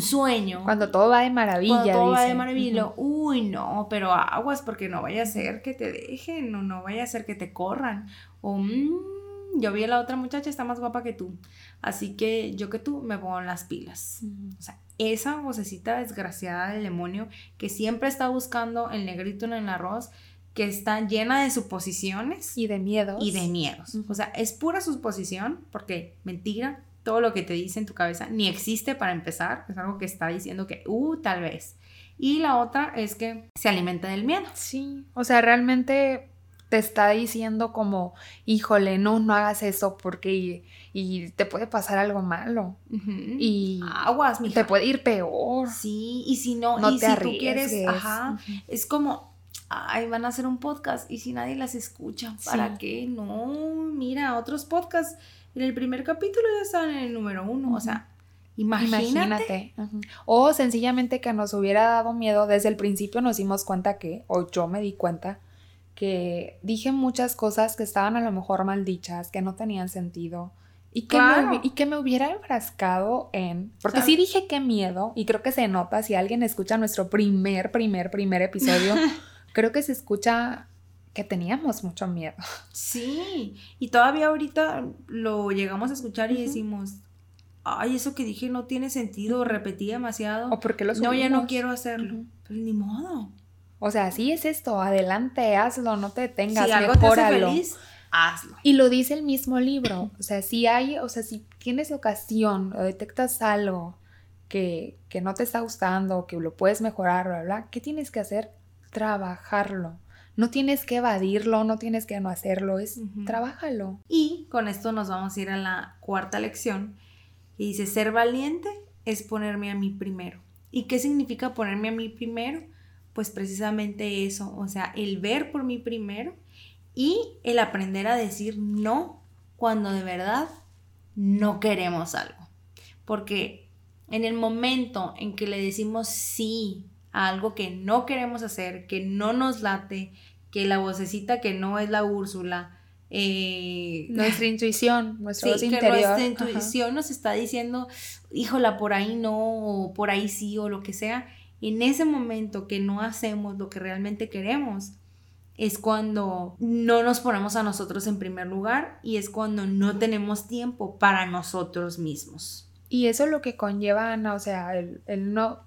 sueño. Cuando todo va de maravilla. Cuando todo va de maravilla. Uy, no, pero aguas porque no vaya a ser que te dejen o no vaya a ser que te corran. O... Mmm, yo vi a la otra muchacha, está más guapa que tú. Así que yo que tú me pongo las pilas. O sea, esa vocecita desgraciada del demonio que siempre está buscando el negrito en el arroz, que está llena de suposiciones. Y de miedos. Y de miedos. O sea, es pura suposición, porque mentira, todo lo que te dice en tu cabeza ni existe para empezar. Es algo que está diciendo que, uh, tal vez. Y la otra es que se alimenta del miedo. Sí, o sea, realmente te está diciendo como, híjole, no, no hagas eso porque y, te puede pasar algo malo. Y aguas, Te puede ir peor. Sí, y si no, y si tú quieres, ajá, es como, ay, van a hacer un podcast y si nadie las escucha, ¿para qué? No, mira, otros podcasts en el primer capítulo ya están en el número uno, o sea, Imagínate. O sencillamente que nos hubiera dado miedo desde el principio nos dimos cuenta que, o yo me di cuenta, que dije muchas cosas que estaban a lo mejor mal dichas, que no tenían sentido. Y que, me, y que me hubiera enfrascado en... Porque sí dije qué miedo, y creo que se nota si alguien escucha nuestro primer, primer, primer episodio, creo que se escucha que teníamos mucho miedo. Sí, y todavía ahorita lo llegamos a escuchar y decimos, ay, eso que dije no tiene sentido, repetí demasiado. O porque lo No, ya no quiero hacerlo. Pues ni modo. O sea, sí es esto, adelante, hazlo, no te detengas, si algo te hace feliz, hazlo. Y lo dice el mismo libro, o sea, si hay, o sea, si tienes ocasión o detectas algo que, que no te está gustando, que lo puedes mejorar, bla, bla, ¿qué tienes que hacer? Trabajarlo. No tienes que evadirlo, no tienes que no hacerlo, es trabájalo. Y con esto nos vamos a ir a la cuarta lección. Y dice, ser valiente es ponerme a mí primero. ¿Y qué significa ponerme a mí primero? Pues precisamente eso, o sea, el ver por mí primero y el aprender a decir no cuando de verdad no queremos algo. Porque en el momento en que le decimos sí a algo que no queremos hacer, que no nos late, que la vocecita que no es la Úrsula, eh, nuestra intuición, nuestra sí, que nuestra intuición nos está diciendo, híjola, por ahí no, o por ahí sí, o lo que sea, en ese momento que no hacemos lo que realmente queremos, es cuando no nos ponemos a nosotros en primer lugar y es cuando no tenemos tiempo para nosotros mismos. Y eso es lo que conlleva, Ana, o sea, el, no,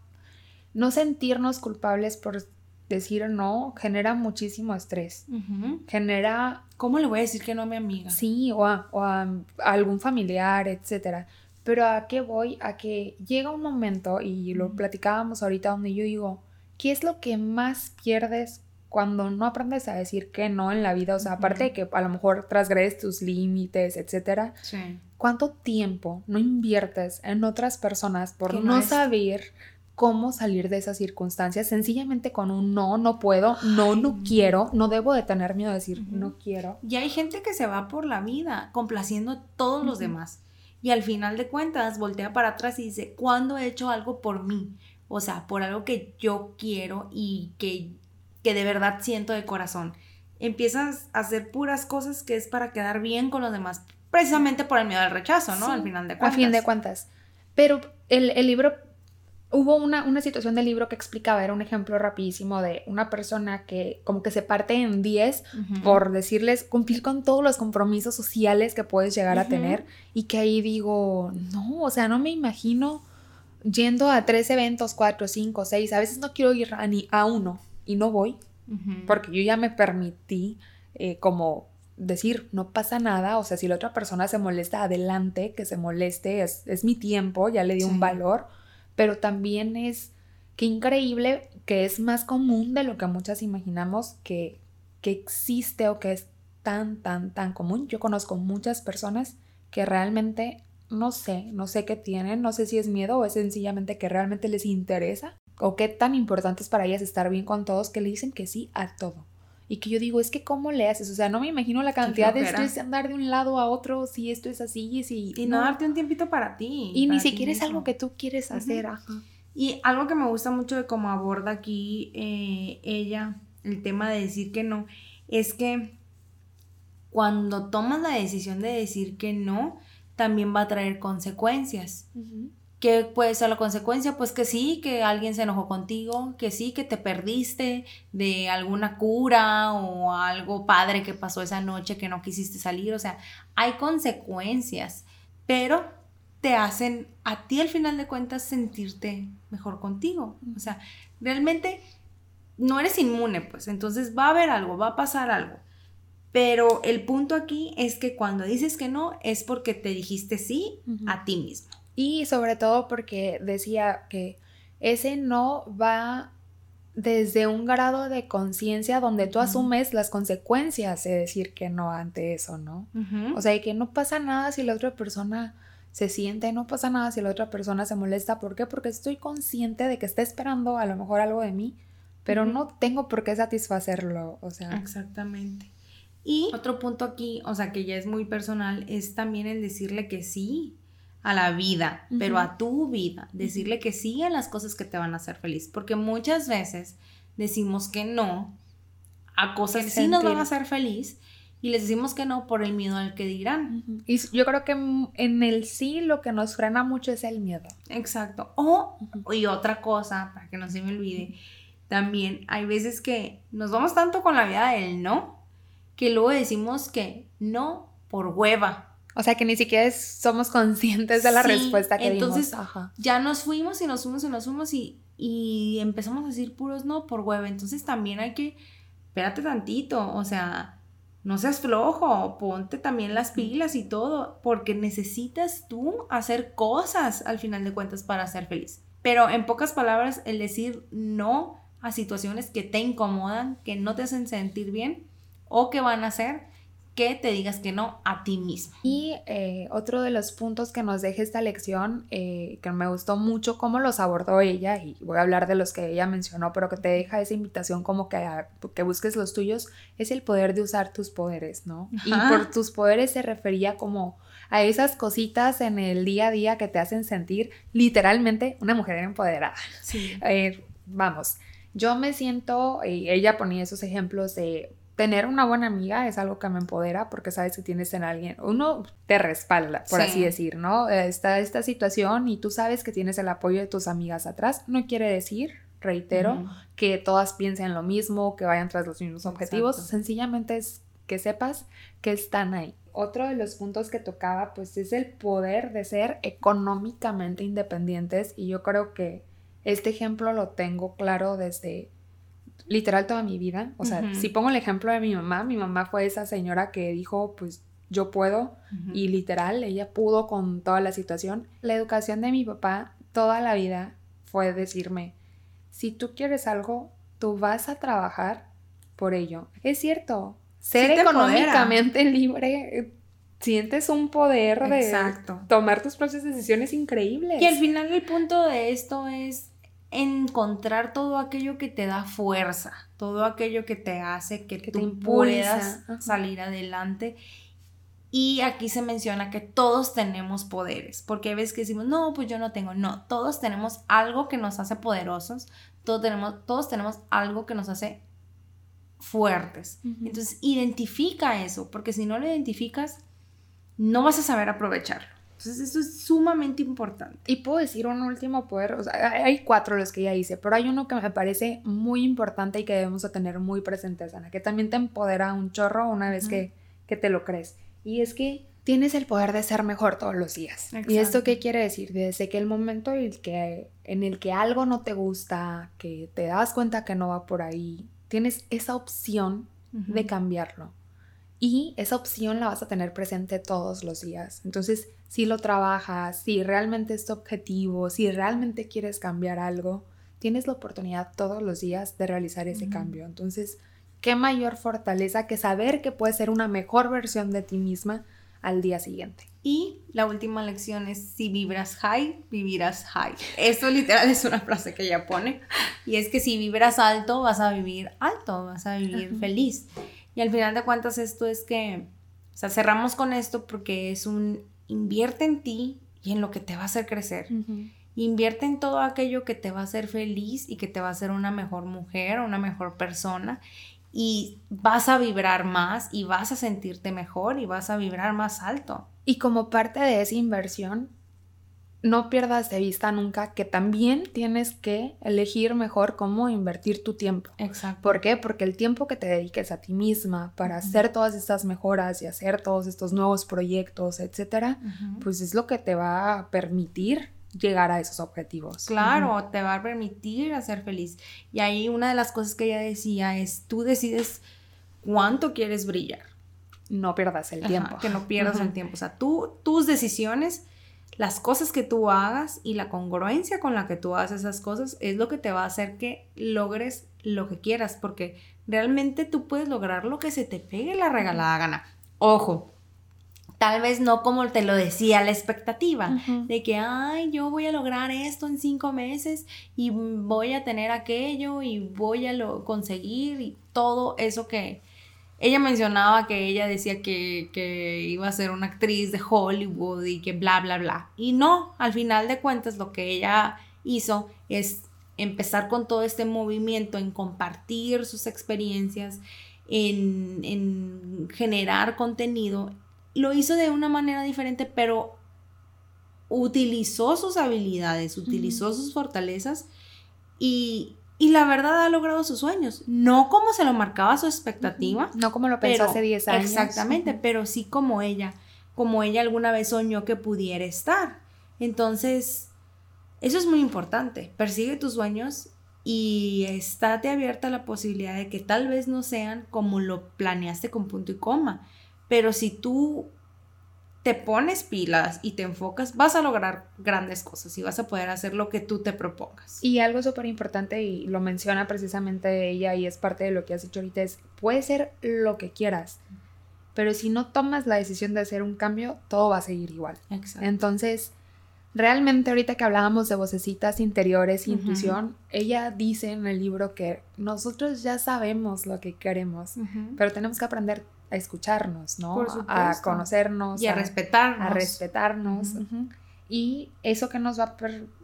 no sentirnos culpables por decir no genera muchísimo estrés. Genera... ¿Cómo le voy a decir que no a mi amiga? Sí, o a, o a algún familiar, etcétera. Pero a qué voy? A que llega un momento, y lo platicábamos ahorita, donde yo digo, ¿qué es lo que más pierdes cuando no aprendes a decir que no en la vida? O sea, aparte de que a lo mejor transgredes tus límites, etcétera. Sí. ¿Cuánto tiempo no inviertes en otras personas por no saber cómo salir de esas circunstancias sencillamente con un no, no puedo, no, no quiero, no debo de tener miedo de decir no quiero. Y hay gente que se va por la vida complaciendo a todos los demás y al final de cuentas voltea para atrás y dice, ¿cuándo he hecho algo por mí? O sea, por algo que yo quiero y que, que de verdad siento de corazón. Empiezas a hacer puras cosas que es para quedar bien con los demás, precisamente por el miedo al rechazo, ¿no? al final de cuentas. A fin de cuentas. Pero el, el libro hubo una, una, situación del libro que explicaba, era un ejemplo rapidísimo de una persona que como que se parte en 10 por decirles cumplir con todos los compromisos sociales que puedes llegar a tener y que ahí digo, no, o sea, no me imagino yendo a tres eventos, cuatro, cinco, seis, a veces no quiero ir a ni a uno y no voy porque yo ya me permití eh, como decir, no pasa nada, o sea, si la otra persona se molesta, adelante, que se moleste, es, es mi tiempo, ya le di un valor pero también es que increíble que es más común de lo que muchas imaginamos que, que existe o que es tan, tan, tan común. Yo conozco muchas personas que realmente no sé, no sé qué tienen, no sé si es miedo o es sencillamente que realmente les interesa o qué tan importante es para ellas estar bien con todos que le dicen que sí a todo. Y que yo digo, es que ¿cómo le haces? O sea, no me imagino la cantidad de estrés de andar de un lado a otro si esto es así, si... Y no, darte un tiempito para ti. Y ni siquiera es algo que tú quieres hacer. Y algo que me gusta mucho de cómo aborda aquí eh, ella el tema de decir que no, es que cuando tomas la decisión de decir que no, también va a traer consecuencias. ¿Qué puede ser la consecuencia? Pues que sí, que alguien se enojó contigo, que sí, que te perdiste de alguna cura o algo padre que pasó esa noche que no quisiste salir. O sea, hay consecuencias, pero te hacen a ti al final de cuentas sentirte mejor contigo. O sea, realmente no eres inmune, pues entonces va a haber algo, va a pasar algo. Pero el punto aquí es que cuando dices que no es porque te dijiste sí a ti mismo. Y sobre todo porque decía que ese no va desde un grado de conciencia donde tú asumes las consecuencias de decir que no ante eso, ¿no? O sea, que no pasa nada si la otra persona se siente, no pasa nada si la otra persona se molesta. ¿Por qué? Porque estoy consciente de que está esperando a lo mejor algo de mí, pero no tengo por qué satisfacerlo, o sea. Exactamente. Y otro punto aquí, o sea, que ya es muy personal, es también el decirle que sí a la vida, pero a tu vida, decirle que sí a las cosas que te van a hacer feliz, porque muchas veces decimos que no a cosas que sí nos van a hacer feliz y les decimos que no por el miedo al que dirán. Y yo creo que en el sí lo que nos frena mucho es el miedo. Exacto. O, y otra cosa, para que no se me olvide, también hay veces que nos vamos tanto con la vida del no, que luego decimos que no por hueva. O sea, que ni siquiera somos conscientes de la respuesta que entonces, ya nos fuimos y nos fuimos y nos fuimos y, y empezamos a decir puros no por hueva. Entonces también hay que, espérate tantito, o sea, no seas flojo, ponte también las pilas y todo, porque necesitas tú hacer cosas al final de cuentas para ser feliz. Pero en pocas palabras, el decir no a situaciones que te incomodan, que no te hacen sentir bien o que van a hacer que te digas que no a ti mismo. Y eh, otro de los puntos que nos deja esta lección, eh, que me gustó mucho cómo los abordó ella, y voy a hablar de los que ella mencionó, pero que te deja esa invitación como que, que busques los tuyos, es el poder de usar tus poderes, ¿no? Y por tus poderes se refería como a esas cositas en el día a día que te hacen sentir literalmente una mujer empoderada. Sí. Eh, vamos, yo me siento, y ella ponía esos ejemplos de tener una buena amiga es algo que me empodera porque sabes que tienes en alguien, uno te respalda, por así decir, ¿no? Está esta situación y tú sabes que tienes el apoyo de tus amigas atrás, no quiere decir, reitero, que todas piensen lo mismo, que vayan tras los mismos objetivos, sencillamente es que sepas que están ahí. Otro de los puntos que tocaba pues es el poder de ser económicamente independientes y yo creo que este ejemplo lo tengo claro desde literal toda mi vida. O sea, si pongo el ejemplo de mi mamá, mi mamá fue esa señora que dijo, pues yo puedo y literal, ella pudo con toda la situación. La educación de mi papá toda la vida fue decirme, si tú quieres algo, tú vas a trabajar por ello. Es cierto, ser económicamente libre sientes un poder de tomar tus propias decisiones increíbles. Y al final el punto de esto es encontrar todo aquello que te da fuerza, todo aquello que te hace que, tú puedas salir adelante. Y aquí se menciona que todos tenemos poderes, porque ves que decimos, no, pues yo no tengo, no, todos tenemos algo que nos hace poderosos, todos tenemos, todos tenemos algo que nos hace fuertes. Entonces, identifica eso, porque si no lo identificas, no vas a saber aprovecharlo. Entonces eso es sumamente importante. Y puedo decir un último poder, o sea, hay cuatro los que ya hice, pero hay uno que me parece muy importante y que debemos tener muy presente, Ana, que también te empodera un chorro una vez que, que te lo crees. Y es que tienes el poder de ser mejor todos los días. ¿Y esto qué quiere decir? Desde que el momento en el que, en el que algo no te gusta, que te das cuenta que no va por ahí, tienes esa opción de cambiarlo. Y esa opción la vas a tener presente todos los días. Entonces, si lo trabajas, si realmente es tu objetivo, si realmente quieres cambiar algo, tienes la oportunidad todos los días de realizar ese cambio. Entonces, qué mayor fortaleza que saber que puedes ser una mejor versión de ti misma al día siguiente. Y la última lección es, si vibras high, vivirás high. Eso literal es una frase que ella pone. Y es que si vibras alto, vas a vivir alto, vas a vivir feliz. Y al final de cuentas esto es que, o sea, cerramos con esto porque es un invierte en ti y en lo que te va a hacer crecer. Invierte en todo aquello que te va a hacer feliz y que te va a hacer una mejor mujer, una mejor persona y vas a vibrar más y vas a sentirte mejor y vas a vibrar más alto. Y como parte de esa inversión, no pierdas de vista nunca que también tienes que elegir mejor cómo invertir tu tiempo. Exacto. ¿Por qué? Porque el tiempo que te dediques a ti misma para hacer todas estas mejoras y hacer todos estos nuevos proyectos, etcétera, pues es lo que te va a permitir llegar a esos objetivos. Claro, te va a permitir hacer feliz. Y ahí una de las cosas que ella decía es, tú decides cuánto quieres brillar. No pierdas el tiempo. Que no pierdas el tiempo. O sea, tú, tus decisiones, las cosas que tú hagas y la congruencia con la que tú haces esas cosas es lo que te va a hacer que logres lo que quieras, porque realmente tú puedes lograr lo que se te pegue la regalada gana. Ojo, tal vez no como te lo decía la expectativa, de que, ay, yo voy a lograr esto en cinco meses y voy a tener aquello y voy a lo conseguir y todo eso que ella mencionaba que ella decía que, que iba a ser una actriz de Hollywood y que bla, bla, bla. Y no, al final de cuentas lo que ella hizo es empezar con todo este movimiento en compartir sus experiencias, en, en generar contenido lo hizo de una manera diferente, pero utilizó sus habilidades, utilizó sus fortalezas y, la verdad ha logrado sus sueños. No como se lo marcaba su expectativa. No como lo pensó hace 10 años. Exactamente, pero sí como ella, como ella alguna vez soñó que pudiera estar. Entonces, eso es muy importante. Persigue tus sueños y estate abierta a la posibilidad de que tal vez no sean como lo planeaste con punto y coma pero si tú te pones pilas y te enfocas, vas a lograr grandes cosas y vas a poder hacer lo que tú te propongas. Y algo súper importante, y lo menciona precisamente ella y es parte de lo que has dicho ahorita, es, puede ser lo que quieras, pero si no tomas la decisión de hacer un cambio, todo va a seguir igual. Exacto. Entonces, realmente ahorita que hablábamos de vocecitas interiores, intuición, ella dice en el libro que nosotros ya sabemos lo que queremos, pero tenemos que aprender a escucharnos, ¿no? a conocernos. Y a, respetarnos. A respetarnos. Y eso que nos va a,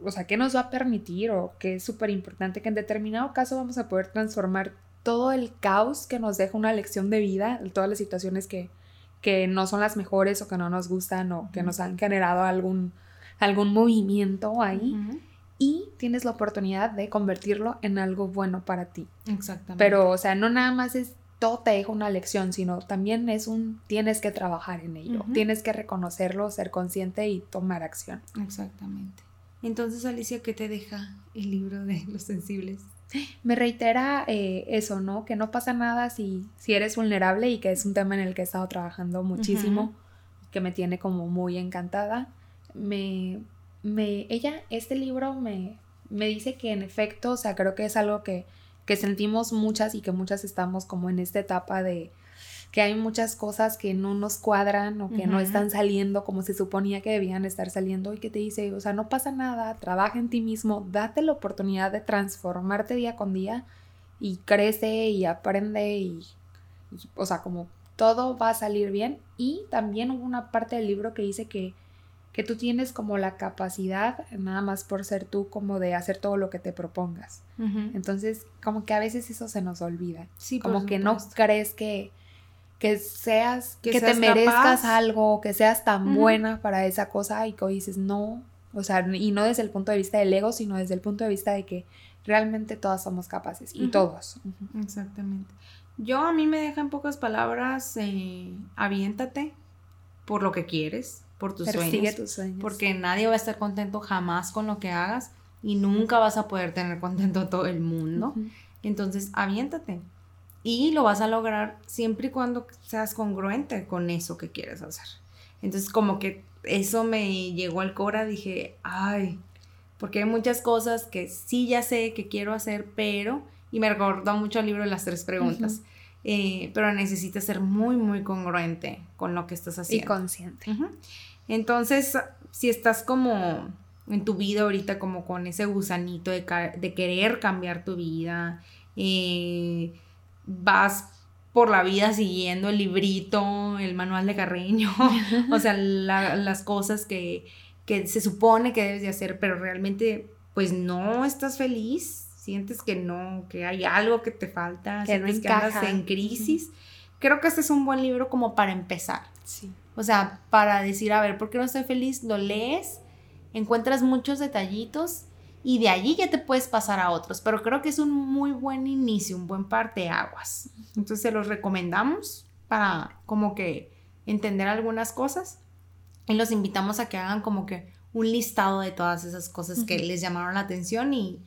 o sea, que nos va a permitir o que es súper importante que en determinado caso vamos a poder transformar todo el caos que nos deja una lección de vida, todas las situaciones que, que no son las mejores o que no nos gustan o que nos han generado algún, algún movimiento ahí. Y tienes la oportunidad de convertirlo en algo bueno para ti. Exactamente. Pero, o sea, no nada más es todo te deja una lección, sino también es un tienes que trabajar en ello, tienes que reconocerlo, ser consciente y tomar acción. Exactamente. Entonces, Alicia, ¿qué te deja el libro de los sensibles? Me reitera eh, eso, ¿no? Que no pasa nada si, si eres vulnerable y que es un tema en el que he estado trabajando muchísimo, que me tiene como muy encantada. Me, me, ella, este libro me, me dice que en efecto, o sea, creo que es algo que que sentimos muchas y que muchas estamos como en esta etapa de que hay muchas cosas que no nos cuadran o que no están saliendo como se suponía que debían estar saliendo y que te dice, o sea, no pasa nada, trabaja en ti mismo, date la oportunidad de transformarte día con día y crece y aprende y, y o sea, como todo va a salir bien. Y también hubo una parte del libro que dice que que tú tienes como la capacidad, nada más por ser tú, como de hacer todo lo que te propongas. Entonces, como que a veces eso se nos olvida. Sí, como que no crees que, que seas, que, te merezcas algo, que seas tan buena para esa cosa y que dices, no, o sea, y no desde el punto de vista del ego, sino desde el punto de vista de que realmente todas somos capaces y todos. Exactamente. Yo a mí me deja en pocas palabras, eh, aviéntate por lo que quieres, por tus sueños, tus sueños. Porque nadie va a estar contento jamás con lo que hagas y nunca vas a poder tener contento a todo el mundo. Entonces, aviéntate. Y lo vas a lograr siempre y cuando seas congruente con eso que quieres hacer. Entonces, como que eso me llegó al cora, dije, ay, porque hay muchas cosas que sí ya sé que quiero hacer, pero, y me recordó mucho el libro de las tres preguntas eh, pero necesitas ser muy, muy congruente con lo que estás haciendo. Y consciente. Entonces, si estás como en tu vida ahorita, como con ese gusanito de, querer cambiar tu vida, eh, vas por la vida siguiendo el librito, el manual de Carreño, o sea, las cosas que, que se supone que debes de hacer, pero realmente pues no estás feliz, sientes que no, que hay algo que te falta, que sientes que andas en crisis. Creo que este es un buen libro como para empezar. Sí. O sea, para decir, a ver, ¿por qué no estoy feliz? Lo lees, encuentras muchos detallitos y de allí ya te puedes pasar a otros. Pero creo que es un muy buen inicio, un buen parteaguas. Entonces se los recomendamos para como que entender algunas cosas y los invitamos a que hagan como que un listado de todas esas cosas que les llamaron la atención y,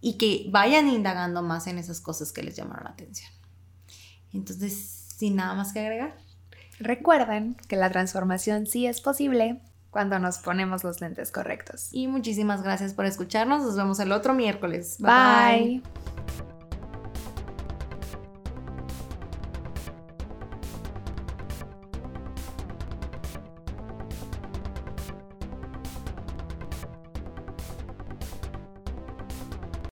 y que vayan indagando más en esas cosas que les llamaron la atención. Entonces, sin nada más que agregar. Recuerden que la transformación sí es posible cuando nos ponemos los lentes correctos. Y muchísimas gracias por escucharnos. Nos vemos el otro miércoles. bye.